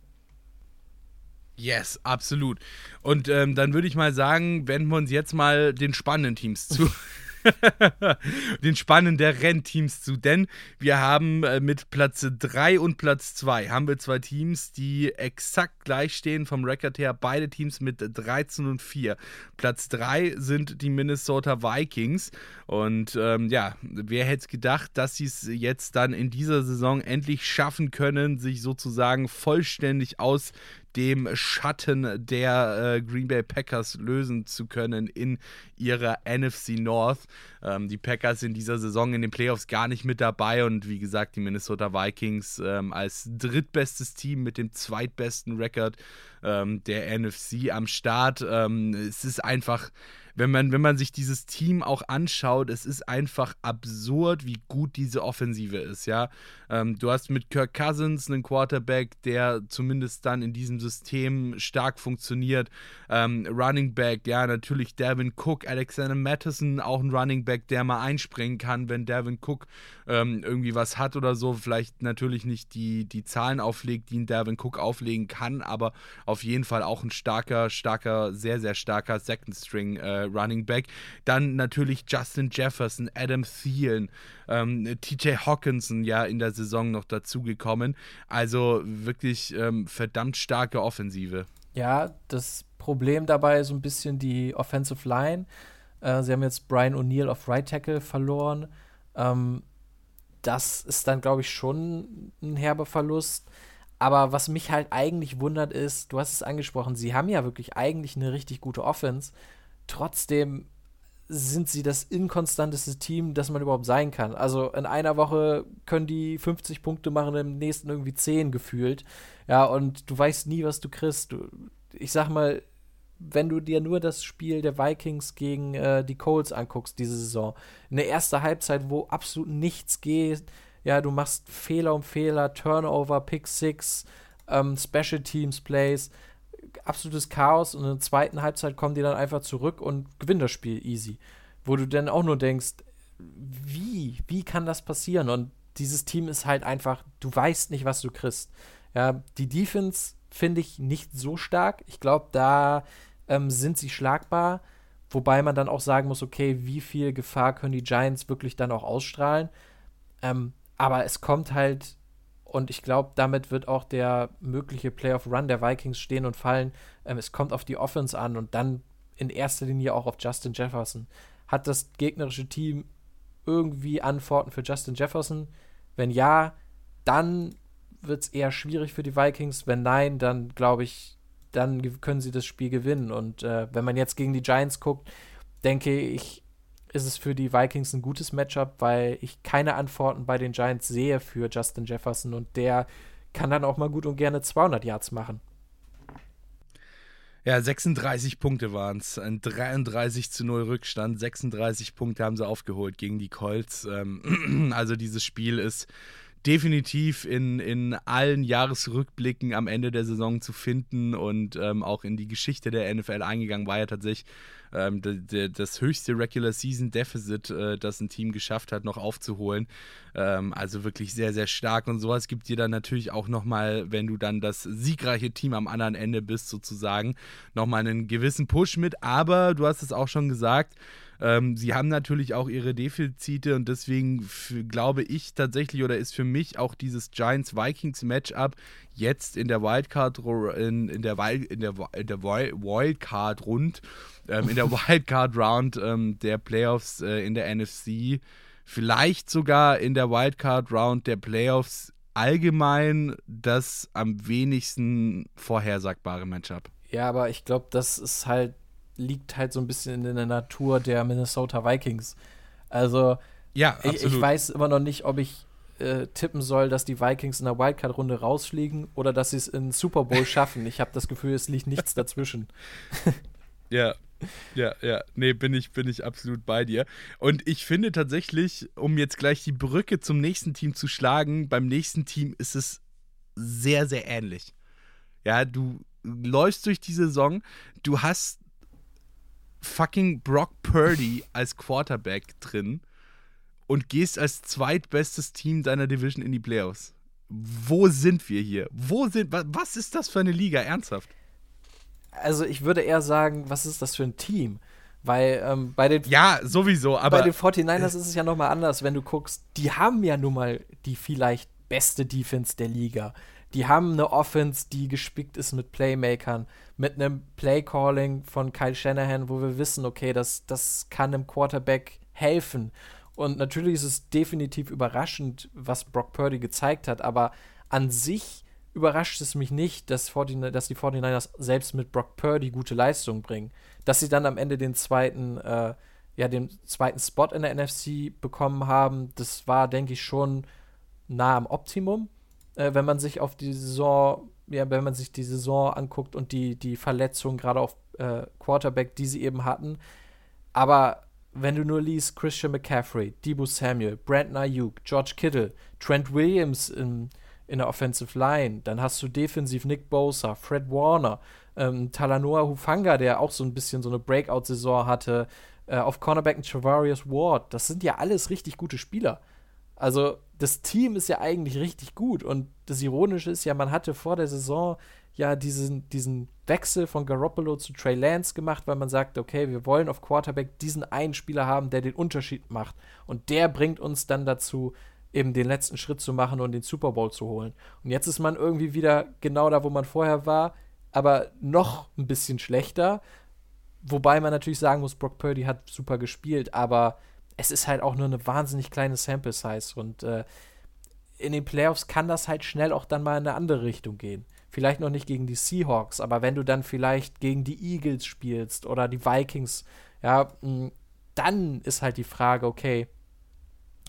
Yes, absolut. Und ähm, dann würde ich mal sagen, wenden wir uns jetzt mal den spannenden Teams zu. [LAUGHS] [LAUGHS] den Spannen der Rennteams zu, denn wir haben äh, mit Platz 3 und Platz 2 haben wir zwei Teams, die exakt gleich stehen vom Rekord her, beide Teams mit 13 und 4. Platz 3 sind die Minnesota Vikings und ähm, ja, wer hätte gedacht, dass sie es jetzt dann in dieser Saison endlich schaffen können, sich sozusagen vollständig aus dem Schatten der äh, Green Bay Packers lösen zu können in ihrer NFC North. Ähm, die Packers in dieser Saison in den Playoffs gar nicht mit dabei und wie gesagt, die Minnesota Vikings ähm, als drittbestes Team mit dem zweitbesten Rekord ähm, der NFC am Start. Ähm, es ist einfach wenn man, wenn man sich dieses Team auch anschaut, es ist einfach absurd, wie gut diese Offensive ist, ja. Ähm, du hast mit Kirk Cousins einen Quarterback, der zumindest dann in diesem System stark funktioniert. Ähm, Running Back, ja, natürlich Devin Cook, Alexander Mattison, auch ein Running Back, der mal einspringen kann, wenn Devin Cook ähm, irgendwie was hat oder so. Vielleicht natürlich nicht die, die Zahlen auflegt, die ein Devin Cook auflegen kann, aber auf jeden Fall auch ein starker, starker, sehr, sehr starker Second String äh, Running Back. Dann natürlich Justin Jefferson, Adam Thielen, ähm, TJ Hawkinson ja in der Saison noch dazugekommen. Also wirklich ähm, verdammt starke Offensive. Ja, das Problem dabei ist so ein bisschen die Offensive Line. Äh, sie haben jetzt Brian O'Neill auf Right Tackle verloren. Ähm, das ist dann, glaube ich, schon ein herber Verlust. Aber was mich halt eigentlich wundert ist, du hast es angesprochen, sie haben ja wirklich eigentlich eine richtig gute Offense. Trotzdem sind sie das inkonstanteste Team, das man überhaupt sein kann. Also in einer Woche können die 50 Punkte machen, im nächsten irgendwie 10 gefühlt. Ja, und du weißt nie, was du kriegst. Du, ich sag mal, wenn du dir nur das Spiel der Vikings gegen äh, die Colts anguckst, diese Saison, eine erste Halbzeit, wo absolut nichts geht, ja, du machst Fehler um Fehler, Turnover, Pick Six, ähm, Special Teams Plays, absolutes Chaos und in der zweiten Halbzeit kommen die dann einfach zurück und gewinnen das Spiel easy. Wo du dann auch nur denkst, wie, wie kann das passieren? Und dieses Team ist halt einfach, du weißt nicht, was du kriegst. Ja, die Defense finde ich nicht so stark. Ich glaube, da ähm, sind sie schlagbar. Wobei man dann auch sagen muss, okay, wie viel Gefahr können die Giants wirklich dann auch ausstrahlen? Ähm, aber es kommt halt und ich glaube, damit wird auch der mögliche Playoff-Run der Vikings stehen und fallen. Ähm, es kommt auf die Offense an und dann in erster Linie auch auf Justin Jefferson. Hat das gegnerische Team irgendwie Antworten für Justin Jefferson? Wenn ja, dann wird es eher schwierig für die Vikings. Wenn nein, dann glaube ich, dann können sie das Spiel gewinnen. Und äh, wenn man jetzt gegen die Giants guckt, denke ich, ist es für die Vikings ein gutes Matchup, weil ich keine Antworten bei den Giants sehe für Justin Jefferson und der kann dann auch mal gut und gerne 200 Yards machen. Ja, 36 Punkte waren es. Ein 33 zu 0 Rückstand. 36 Punkte haben sie aufgeholt gegen die Colts. Ähm, [CLEARS THROAT] also dieses Spiel ist definitiv in, in allen Jahresrückblicken am Ende der Saison zu finden und ähm, auch in die Geschichte der NFL eingegangen war ja tatsächlich ähm, das höchste Regular Season Deficit, äh, das ein Team geschafft hat, noch aufzuholen. Ähm, also wirklich sehr, sehr stark und sowas gibt dir dann natürlich auch nochmal, wenn du dann das siegreiche Team am anderen Ende bist, sozusagen, nochmal einen gewissen Push mit. Aber du hast es auch schon gesagt, ähm, sie haben natürlich auch ihre Defizite und deswegen glaube ich tatsächlich oder ist für mich auch dieses Giants-Vikings-Matchup jetzt in der Wildcard in, in der, in der, in der Wildcard rund ähm, in der [LAUGHS] Wildcard Round ähm, der Playoffs äh, in der NFC vielleicht sogar in der Wildcard Round der Playoffs allgemein das am wenigsten vorhersagbare Matchup. Ja, aber ich glaube, das ist halt liegt halt so ein bisschen in der Natur der Minnesota Vikings. Also, ja, ich, ich, weiß immer noch nicht, ob ich äh, tippen soll, dass die Vikings in der Wildcard-Runde rausfliegen oder dass sie es in Super Bowl [LAUGHS] schaffen. Ich habe das Gefühl, es liegt nichts dazwischen. [LAUGHS] ja, ja, ja, nee, bin ich, bin ich absolut bei dir. Und ich finde tatsächlich, um jetzt gleich die Brücke zum nächsten Team zu schlagen, beim nächsten Team ist es sehr, sehr ähnlich. Ja, du läufst durch die Saison, du hast fucking Brock Purdy als Quarterback drin und gehst als zweitbestes Team deiner Division in die Playoffs. Wo sind wir hier? Wo sind was ist das für eine Liga ernsthaft? Also, ich würde eher sagen, was ist das für ein Team? Weil ähm, bei den Ja, sowieso, aber bei den 49ers ist es ja nochmal anders, wenn du guckst, die haben ja nun mal die vielleicht beste Defense der Liga. Die haben eine Offense, die gespickt ist mit Playmakern, mit einem Playcalling von Kyle Shanahan, wo wir wissen, okay, das, das kann einem Quarterback helfen. Und natürlich ist es definitiv überraschend, was Brock Purdy gezeigt hat, aber an sich überrascht es mich nicht, dass, 49, dass die 49ers selbst mit Brock Purdy gute Leistung bringen. Dass sie dann am Ende den zweiten, äh, ja, den zweiten Spot in der NFC bekommen haben, das war, denke ich, schon nah am Optimum äh, wenn man sich auf die Saison, ja, wenn man sich die Saison anguckt und die, die Verletzungen gerade auf äh, Quarterback, die sie eben hatten. Aber wenn du nur liest, Christian McCaffrey, Debo Samuel, Brandon Ayuk, George Kittle, Trent Williams in, in der Offensive Line, dann hast du defensiv Nick Bosa, Fred Warner, ähm, Talanoa Hufanga, der auch so ein bisschen so eine Breakout-Saison hatte, äh, auf Cornerback und Travarius Ward. Das sind ja alles richtig gute Spieler. Also das Team ist ja eigentlich richtig gut und das Ironische ist ja, man hatte vor der Saison ja diesen, diesen Wechsel von Garoppolo zu Trey Lance gemacht, weil man sagt, okay, wir wollen auf Quarterback diesen einen Spieler haben, der den Unterschied macht und der bringt uns dann dazu, eben den letzten Schritt zu machen und den Super Bowl zu holen. Und jetzt ist man irgendwie wieder genau da, wo man vorher war, aber noch ein bisschen schlechter. Wobei man natürlich sagen muss, Brock Purdy hat super gespielt, aber es ist halt auch nur eine wahnsinnig kleine Sample Size und äh, in den Playoffs kann das halt schnell auch dann mal in eine andere Richtung gehen. Vielleicht noch nicht gegen die Seahawks, aber wenn du dann vielleicht gegen die Eagles spielst oder die Vikings, ja, dann ist halt die Frage, okay,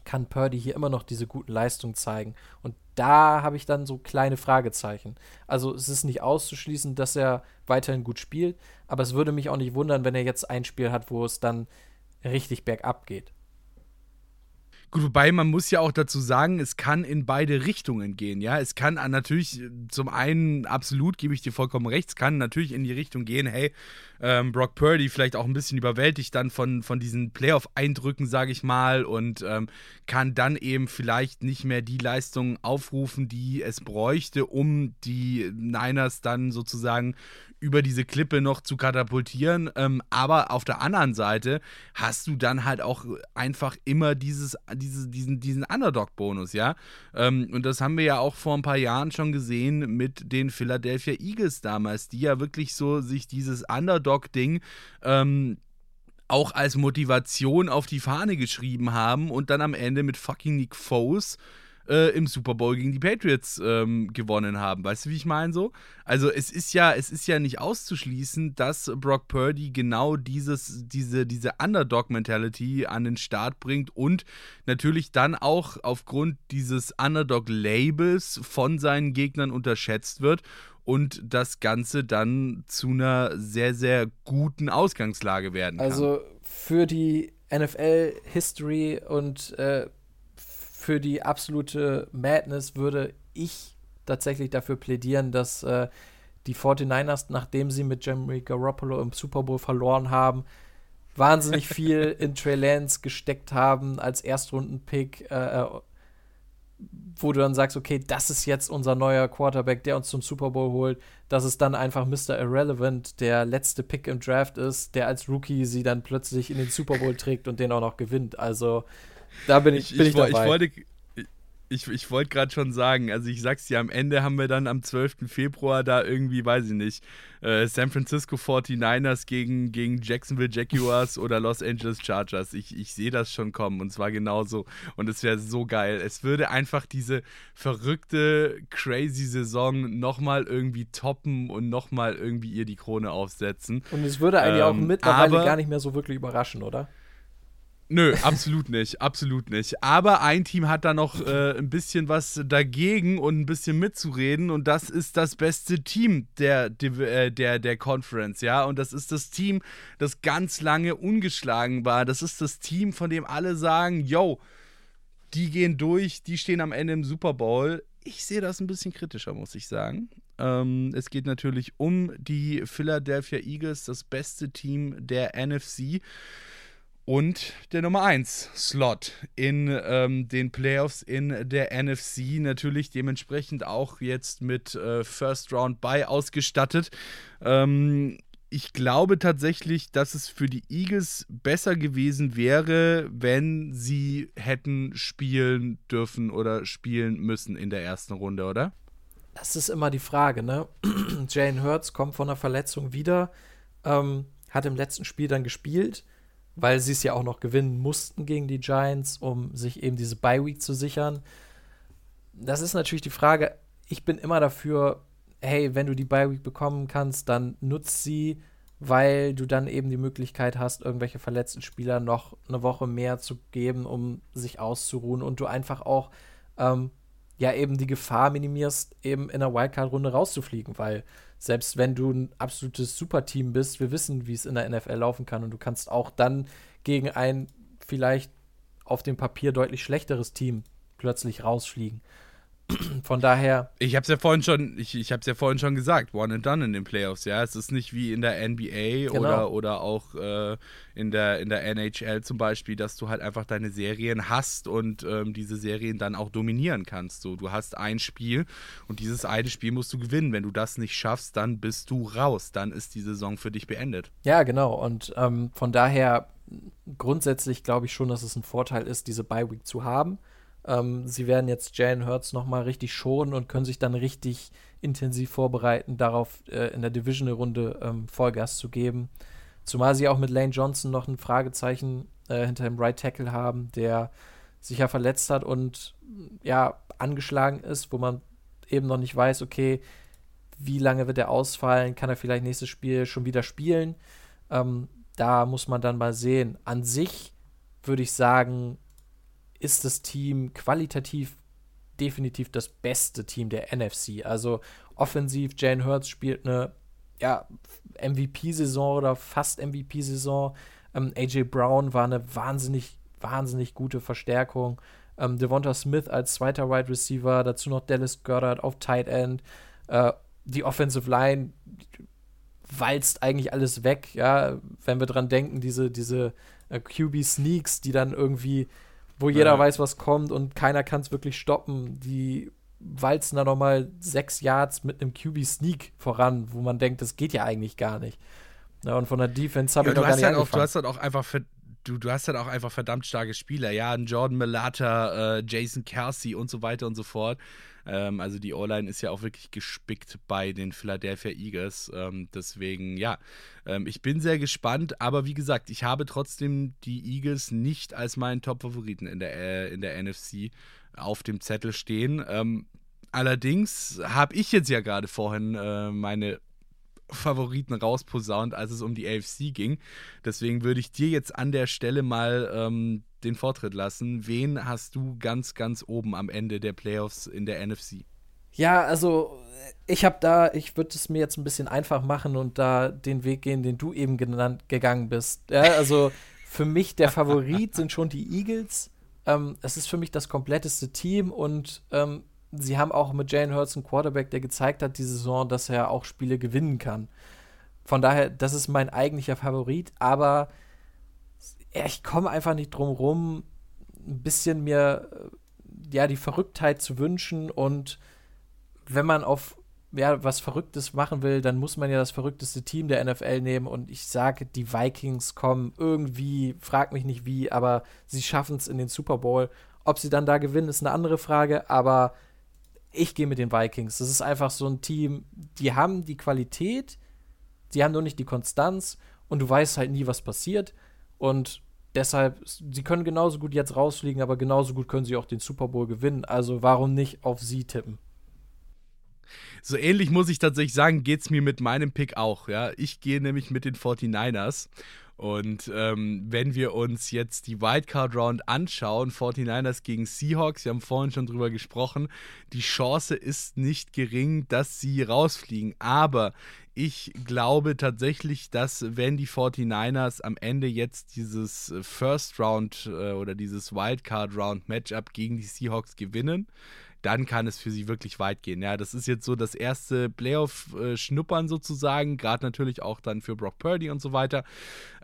kann Purdy hier immer noch diese guten Leistungen zeigen? Und da habe ich dann so kleine Fragezeichen. Also es ist nicht auszuschließen, dass er weiterhin gut spielt, aber es würde mich auch nicht wundern, wenn er jetzt ein Spiel hat, wo es dann richtig bergab geht. Gut, wobei man muss ja auch dazu sagen, es kann in beide Richtungen gehen, ja. Es kann natürlich zum einen absolut, gebe ich dir vollkommen recht, es kann natürlich in die Richtung gehen, hey, ähm, Brock Purdy vielleicht auch ein bisschen überwältigt dann von, von diesen Playoff-Eindrücken, sage ich mal, und ähm, kann dann eben vielleicht nicht mehr die Leistungen aufrufen, die es bräuchte, um die Niners dann sozusagen über diese Klippe noch zu katapultieren. Ähm, aber auf der anderen Seite hast du dann halt auch einfach immer dieses, diese, diesen, diesen Underdog-Bonus, ja. Ähm, und das haben wir ja auch vor ein paar Jahren schon gesehen mit den Philadelphia Eagles damals, die ja wirklich so sich dieses Underdog-Ding ähm, auch als Motivation auf die Fahne geschrieben haben und dann am Ende mit fucking Nick Foles äh, im Super Bowl gegen die Patriots ähm, gewonnen haben. Weißt du, wie ich meine so? Also es ist ja, es ist ja nicht auszuschließen, dass Brock Purdy genau dieses, diese, diese Underdog-Mentality an den Start bringt und natürlich dann auch aufgrund dieses Underdog-Labels von seinen Gegnern unterschätzt wird und das Ganze dann zu einer sehr, sehr guten Ausgangslage werden kann. Also für die NFL-History und äh, für die absolute Madness würde ich tatsächlich dafür plädieren, dass äh, die 49ers, nachdem sie mit Jeremy Garoppolo im Super Bowl verloren haben, wahnsinnig viel [LAUGHS] in Trey Lance gesteckt haben als Erstrunden-Pick, äh, äh, wo du dann sagst, okay, das ist jetzt unser neuer Quarterback, der uns zum Super Bowl holt, dass es dann einfach Mr. Irrelevant, der letzte Pick im Draft ist, der als Rookie sie dann plötzlich in den Super Bowl trägt und den auch noch gewinnt. Also da bin ich, bin ich, ich, dabei. Ich wollte, ich, ich wollte gerade schon sagen, also ich sag's dir, am Ende haben wir dann am 12. Februar da irgendwie, weiß ich nicht, äh, San Francisco 49ers gegen, gegen Jacksonville Jaguars oder Los Angeles Chargers. Ich, ich sehe das schon kommen und zwar genauso. Und es wäre so geil. Es würde einfach diese verrückte, crazy Saison nochmal irgendwie toppen und nochmal irgendwie ihr die Krone aufsetzen. Und es würde eigentlich ähm, auch mittlerweile gar nicht mehr so wirklich überraschen, oder? Nö, absolut nicht, absolut nicht. Aber ein Team hat da noch äh, ein bisschen was dagegen und ein bisschen mitzureden und das ist das beste Team der, der, der, der Conference, ja. Und das ist das Team, das ganz lange ungeschlagen war. Das ist das Team, von dem alle sagen, yo, die gehen durch, die stehen am Ende im Super Bowl. Ich sehe das ein bisschen kritischer, muss ich sagen. Ähm, es geht natürlich um die Philadelphia Eagles, das beste Team der NFC und der Nummer 1 Slot in ähm, den Playoffs in der NFC. Natürlich dementsprechend auch jetzt mit äh, First Round Bye ausgestattet. Ähm, ich glaube tatsächlich, dass es für die Eagles besser gewesen wäre, wenn sie hätten spielen dürfen oder spielen müssen in der ersten Runde, oder? Das ist immer die Frage, ne? [CLEARS THROAT] Jane Hurts kommt von einer Verletzung wieder, ähm, hat im letzten Spiel dann gespielt, weil sie es ja auch noch gewinnen mussten gegen die Giants, um sich eben diese Bye Week zu sichern. Das ist natürlich die Frage. Ich bin immer dafür, hey, wenn du die Bye Week bekommen kannst, dann nutz sie, weil du dann eben die Möglichkeit hast, irgendwelche verletzten Spieler noch eine Woche mehr zu geben, um sich auszuruhen und du einfach auch ähm, ja eben die Gefahr minimierst, eben in der Wildcard-Runde rauszufliegen, weil selbst wenn du ein absolutes Superteam bist, wir wissen, wie es in der NFL laufen kann und du kannst auch dann gegen ein vielleicht auf dem Papier deutlich schlechteres Team plötzlich rausfliegen. [CLEARS THROAT] Von daher. Ich habe es ja vorhin schon, ich, ich habe ja vorhin schon gesagt, one and done in den Playoffs. Ja, es ist nicht wie in der NBA genau. oder, oder auch äh, in der in der NHL zum Beispiel, dass du halt einfach deine Serien hast und ähm, diese Serien dann auch dominieren kannst. So, du hast ein Spiel und dieses eine Spiel musst du gewinnen. Wenn du das nicht schaffst, dann bist du raus. Dann ist die Saison für dich beendet. Ja, genau. Und ähm, von daher grundsätzlich glaube ich schon, dass es ein Vorteil ist, diese Bye Week zu haben ähm, sie werden jetzt Jalen Hurts nochmal richtig schonen und können sich dann richtig intensiv vorbereiten, darauf äh, in der Division-Runde ähm, Vollgas zu geben. Zumal sie auch mit Lane Johnson noch ein Fragezeichen äh, hinter dem Right Tackle haben, der sich ja verletzt hat und ja angeschlagen ist, wo man eben noch nicht weiß, okay, wie lange wird er ausfallen, kann er vielleicht nächstes Spiel schon wieder spielen. Ähm, da muss man dann mal sehen. An sich würde ich sagen, ist das Team qualitativ definitiv das beste Team der NFC. Also offensiv, Jane Hurts spielt eine ja, MVP-Saison oder fast MVP-Saison. Ähm, AJ Brown war eine wahnsinnig, wahnsinnig gute Verstärkung. Ähm, Devonta Smith als zweiter Wide Receiver, dazu noch Dallas Goddard auf Tight End. Äh, die Offensive Line walzt eigentlich alles weg, ja, wenn wir dran denken, diese, diese äh, QB-Sneaks, die dann irgendwie wo jeder ja. weiß, was kommt und keiner kann es wirklich stoppen. Die walzen da nochmal sechs Yards mit einem QB-Sneak voran, wo man denkt, das geht ja eigentlich gar nicht. Ja, und von der Defense habe ja, ich noch gar nicht halt auch, Du hast halt auch einfach für, du, du hast halt auch einfach verdammt starke Spieler. Ja, ein Jordan Melata, äh, Jason Kelsey und so weiter und so fort. Ähm, also die O-Line ist ja auch wirklich gespickt bei den Philadelphia Eagles. Ähm, deswegen, ja, ähm, ich bin sehr gespannt. Aber wie gesagt, ich habe trotzdem die Eagles nicht als meinen Top-Favoriten in der, äh, in der NFC auf dem Zettel stehen. Ähm, allerdings habe ich jetzt ja gerade vorhin äh, meine Favoriten rausposaunt, als es um die AFC ging. Deswegen würde ich dir jetzt an der Stelle mal ähm, den Vortritt lassen. Wen hast du ganz, ganz oben am Ende der Playoffs in der NFC? Ja, also ich habe da, ich würde es mir jetzt ein bisschen einfach machen und da den Weg gehen, den du eben genannt, gegangen bist. Ja, also für mich der Favorit sind schon die Eagles. Ähm, es ist für mich das kompletteste Team und ähm, sie haben auch mit Jalen Hurts einen Quarterback, der gezeigt hat, diese Saison, dass er auch Spiele gewinnen kann. Von daher, das ist mein eigentlicher Favorit, aber ich komme einfach nicht drum rum, ein bisschen mir äh, ja die Verrücktheit zu wünschen und wenn man auf ja, was Verrücktes machen will, dann muss man ja das verrückteste Team der NFL nehmen und ich sage, die Vikings kommen irgendwie, frag mich nicht wie, aber sie schaffen es in den Super Bowl. Ob sie dann da gewinnen, ist eine andere Frage, aber ich gehe mit den Vikings. Das ist einfach so ein Team, die haben die Qualität, die haben nur nicht die Konstanz und du weißt halt nie, was passiert. Und deshalb, sie können genauso gut jetzt rausfliegen, aber genauso gut können sie auch den Super Bowl gewinnen. Also warum nicht auf sie tippen? So ähnlich muss ich tatsächlich sagen, geht es mir mit meinem Pick auch. Ja? Ich gehe nämlich mit den 49ers. Und ähm, wenn wir uns jetzt die Wildcard Round anschauen, 49ers gegen Seahawks, wir haben vorhin schon drüber gesprochen, die Chance ist nicht gering, dass sie rausfliegen. Aber ich glaube tatsächlich, dass wenn die 49ers am Ende jetzt dieses First Round äh, oder dieses Wildcard Round Matchup gegen die Seahawks gewinnen, dann kann es für sie wirklich weit gehen. Ja, das ist jetzt so das erste Playoff-Schnuppern sozusagen, gerade natürlich auch dann für Brock Purdy und so weiter.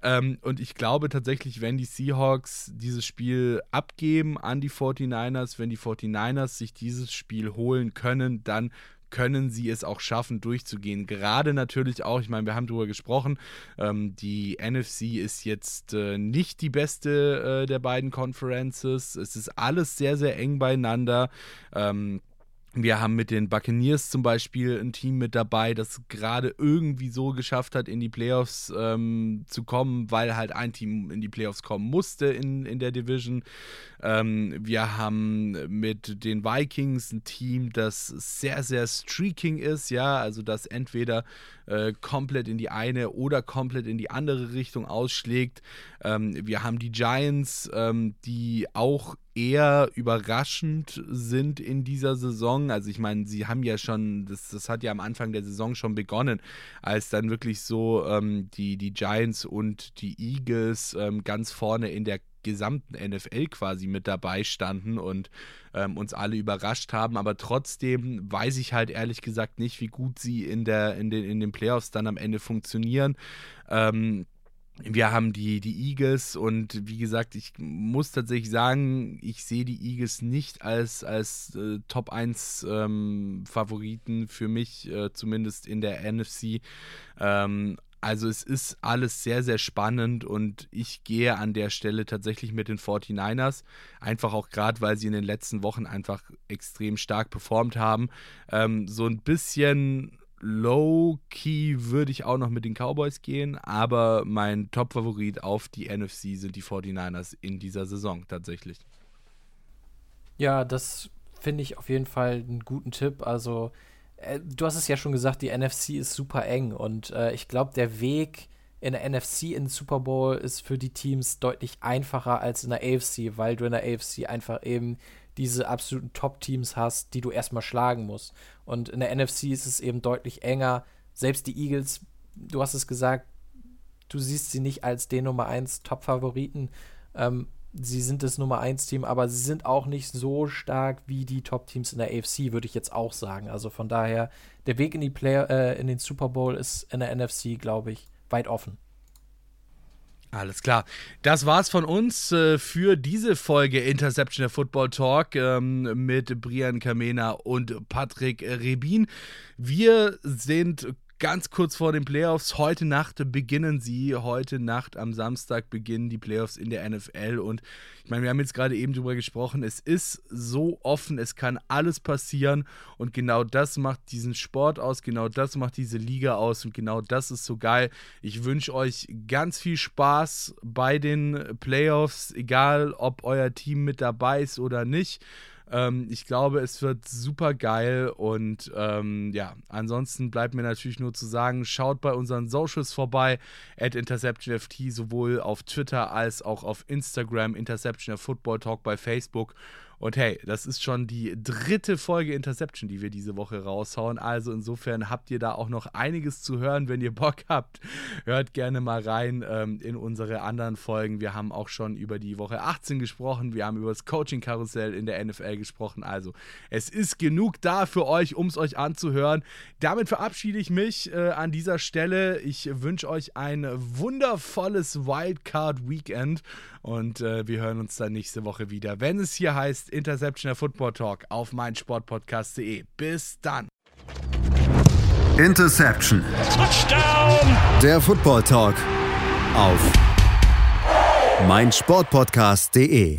Ähm, und ich glaube tatsächlich, wenn die Seahawks dieses Spiel abgeben an die 49ers, wenn die 49ers sich dieses Spiel holen können, dann können sie es auch schaffen, durchzugehen. Gerade natürlich auch, ich meine, wir haben darüber gesprochen, ähm, die NFC ist jetzt äh, nicht die beste äh, der beiden Conferences. Es ist alles sehr, sehr eng beieinander. Ähm, wir haben mit den Buccaneers zum Beispiel ein Team mit dabei, das gerade irgendwie so geschafft hat, in die Playoffs ähm, zu kommen, weil halt ein Team in die Playoffs kommen musste in, in der Division. Ähm, wir haben mit den Vikings ein Team, das sehr, sehr streaking ist, ja, also das entweder äh, komplett in die eine oder komplett in die andere Richtung ausschlägt. Ähm, wir haben die Giants, ähm, die auch eher überraschend sind in dieser Saison. Also ich meine, sie haben ja schon, das, das hat ja am Anfang der Saison schon begonnen, als dann wirklich so ähm, die, die Giants und die Eagles ähm, ganz vorne in der gesamten NFL quasi mit dabei standen und ähm, uns alle überrascht haben. Aber trotzdem weiß ich halt ehrlich gesagt nicht, wie gut sie in, der, in, den, in den Playoffs dann am Ende funktionieren. Ähm, wir haben die, die Eagles und wie gesagt, ich muss tatsächlich sagen, ich sehe die Eagles nicht als, als äh, Top 1 ähm, Favoriten für mich, äh, zumindest in der NFC. Ähm, also es ist alles sehr, sehr spannend und ich gehe an der Stelle tatsächlich mit den 49ers. Einfach auch gerade, weil sie in den letzten Wochen einfach extrem stark performt haben. Ähm, so ein bisschen low-key würde ich auch noch mit den Cowboys gehen, aber mein Top-Favorit auf die NFC sind die 49ers in dieser Saison tatsächlich. Ja, das finde ich auf jeden Fall einen guten Tipp. Also du hast es ja schon gesagt, die NFC ist super eng und äh, ich glaube, der Weg in der NFC in den Super Bowl ist für die Teams deutlich einfacher als in der AFC, weil du in der AFC einfach eben diese absoluten Top-Teams hast, die du erstmal schlagen musst. Und in der NFC ist es eben deutlich enger. Selbst die Eagles, du hast es gesagt, du siehst sie nicht als den Nummer 1 Top-Favoriten. Ähm, sie sind das Nummer 1 Team, aber sie sind auch nicht so stark wie die Top-Teams in der AFC, würde ich jetzt auch sagen. Also von daher, der Weg in die Player, äh, in den Super Bowl ist in der NFC, glaube ich, weit offen. Alles klar. Das war's von uns äh, für diese Folge Interception der Football Talk ähm, mit Brian Kamena und Patrick Rebin. Wir sind ganz kurz vor den Playoffs. Heute Nacht beginnen sie. Heute Nacht am Samstag beginnen die Playoffs in der NFL. Und ich meine, wir haben jetzt gerade eben drüber gesprochen. Es ist so offen, es kann alles passieren. Und genau das macht diesen Sport aus. Genau das macht diese Liga aus. Und genau das ist so geil. Ich wünsche euch ganz viel Spaß bei den Playoffs, egal ob euer Team mit dabei ist oder nicht. Ähm, ich glaube, es wird super geil und ähm, ja, ansonsten bleibt mir natürlich nur zu sagen, schaut bei unseren Socials vorbei, at InterceptionFT, sowohl auf Twitter als auch auf Instagram, Interception Football Talk bei Facebook und hey, das ist schon die dritte Folge Interception, die wir diese Woche raushauen. Also insofern habt ihr da auch noch einiges zu hören, wenn ihr Bock habt. Hört gerne mal rein ähm, in unsere anderen Folgen. Wir haben auch schon über die Woche 18 gesprochen. Wir haben über das Coaching-Karussell in der NFL gesprochen. Also es ist genug da für euch, um es euch anzuhören. Damit verabschiede ich mich äh, an dieser Stelle. Ich wünsche euch ein wundervolles Wildcard-Weekend und äh, wir hören uns dann nächste Woche wieder, wenn es hier heißt Interception der Football Talk auf meinsportpodcast.de. Bis dann. Interception. Touchdown. Der Football Talk auf meinsportpodcast.de.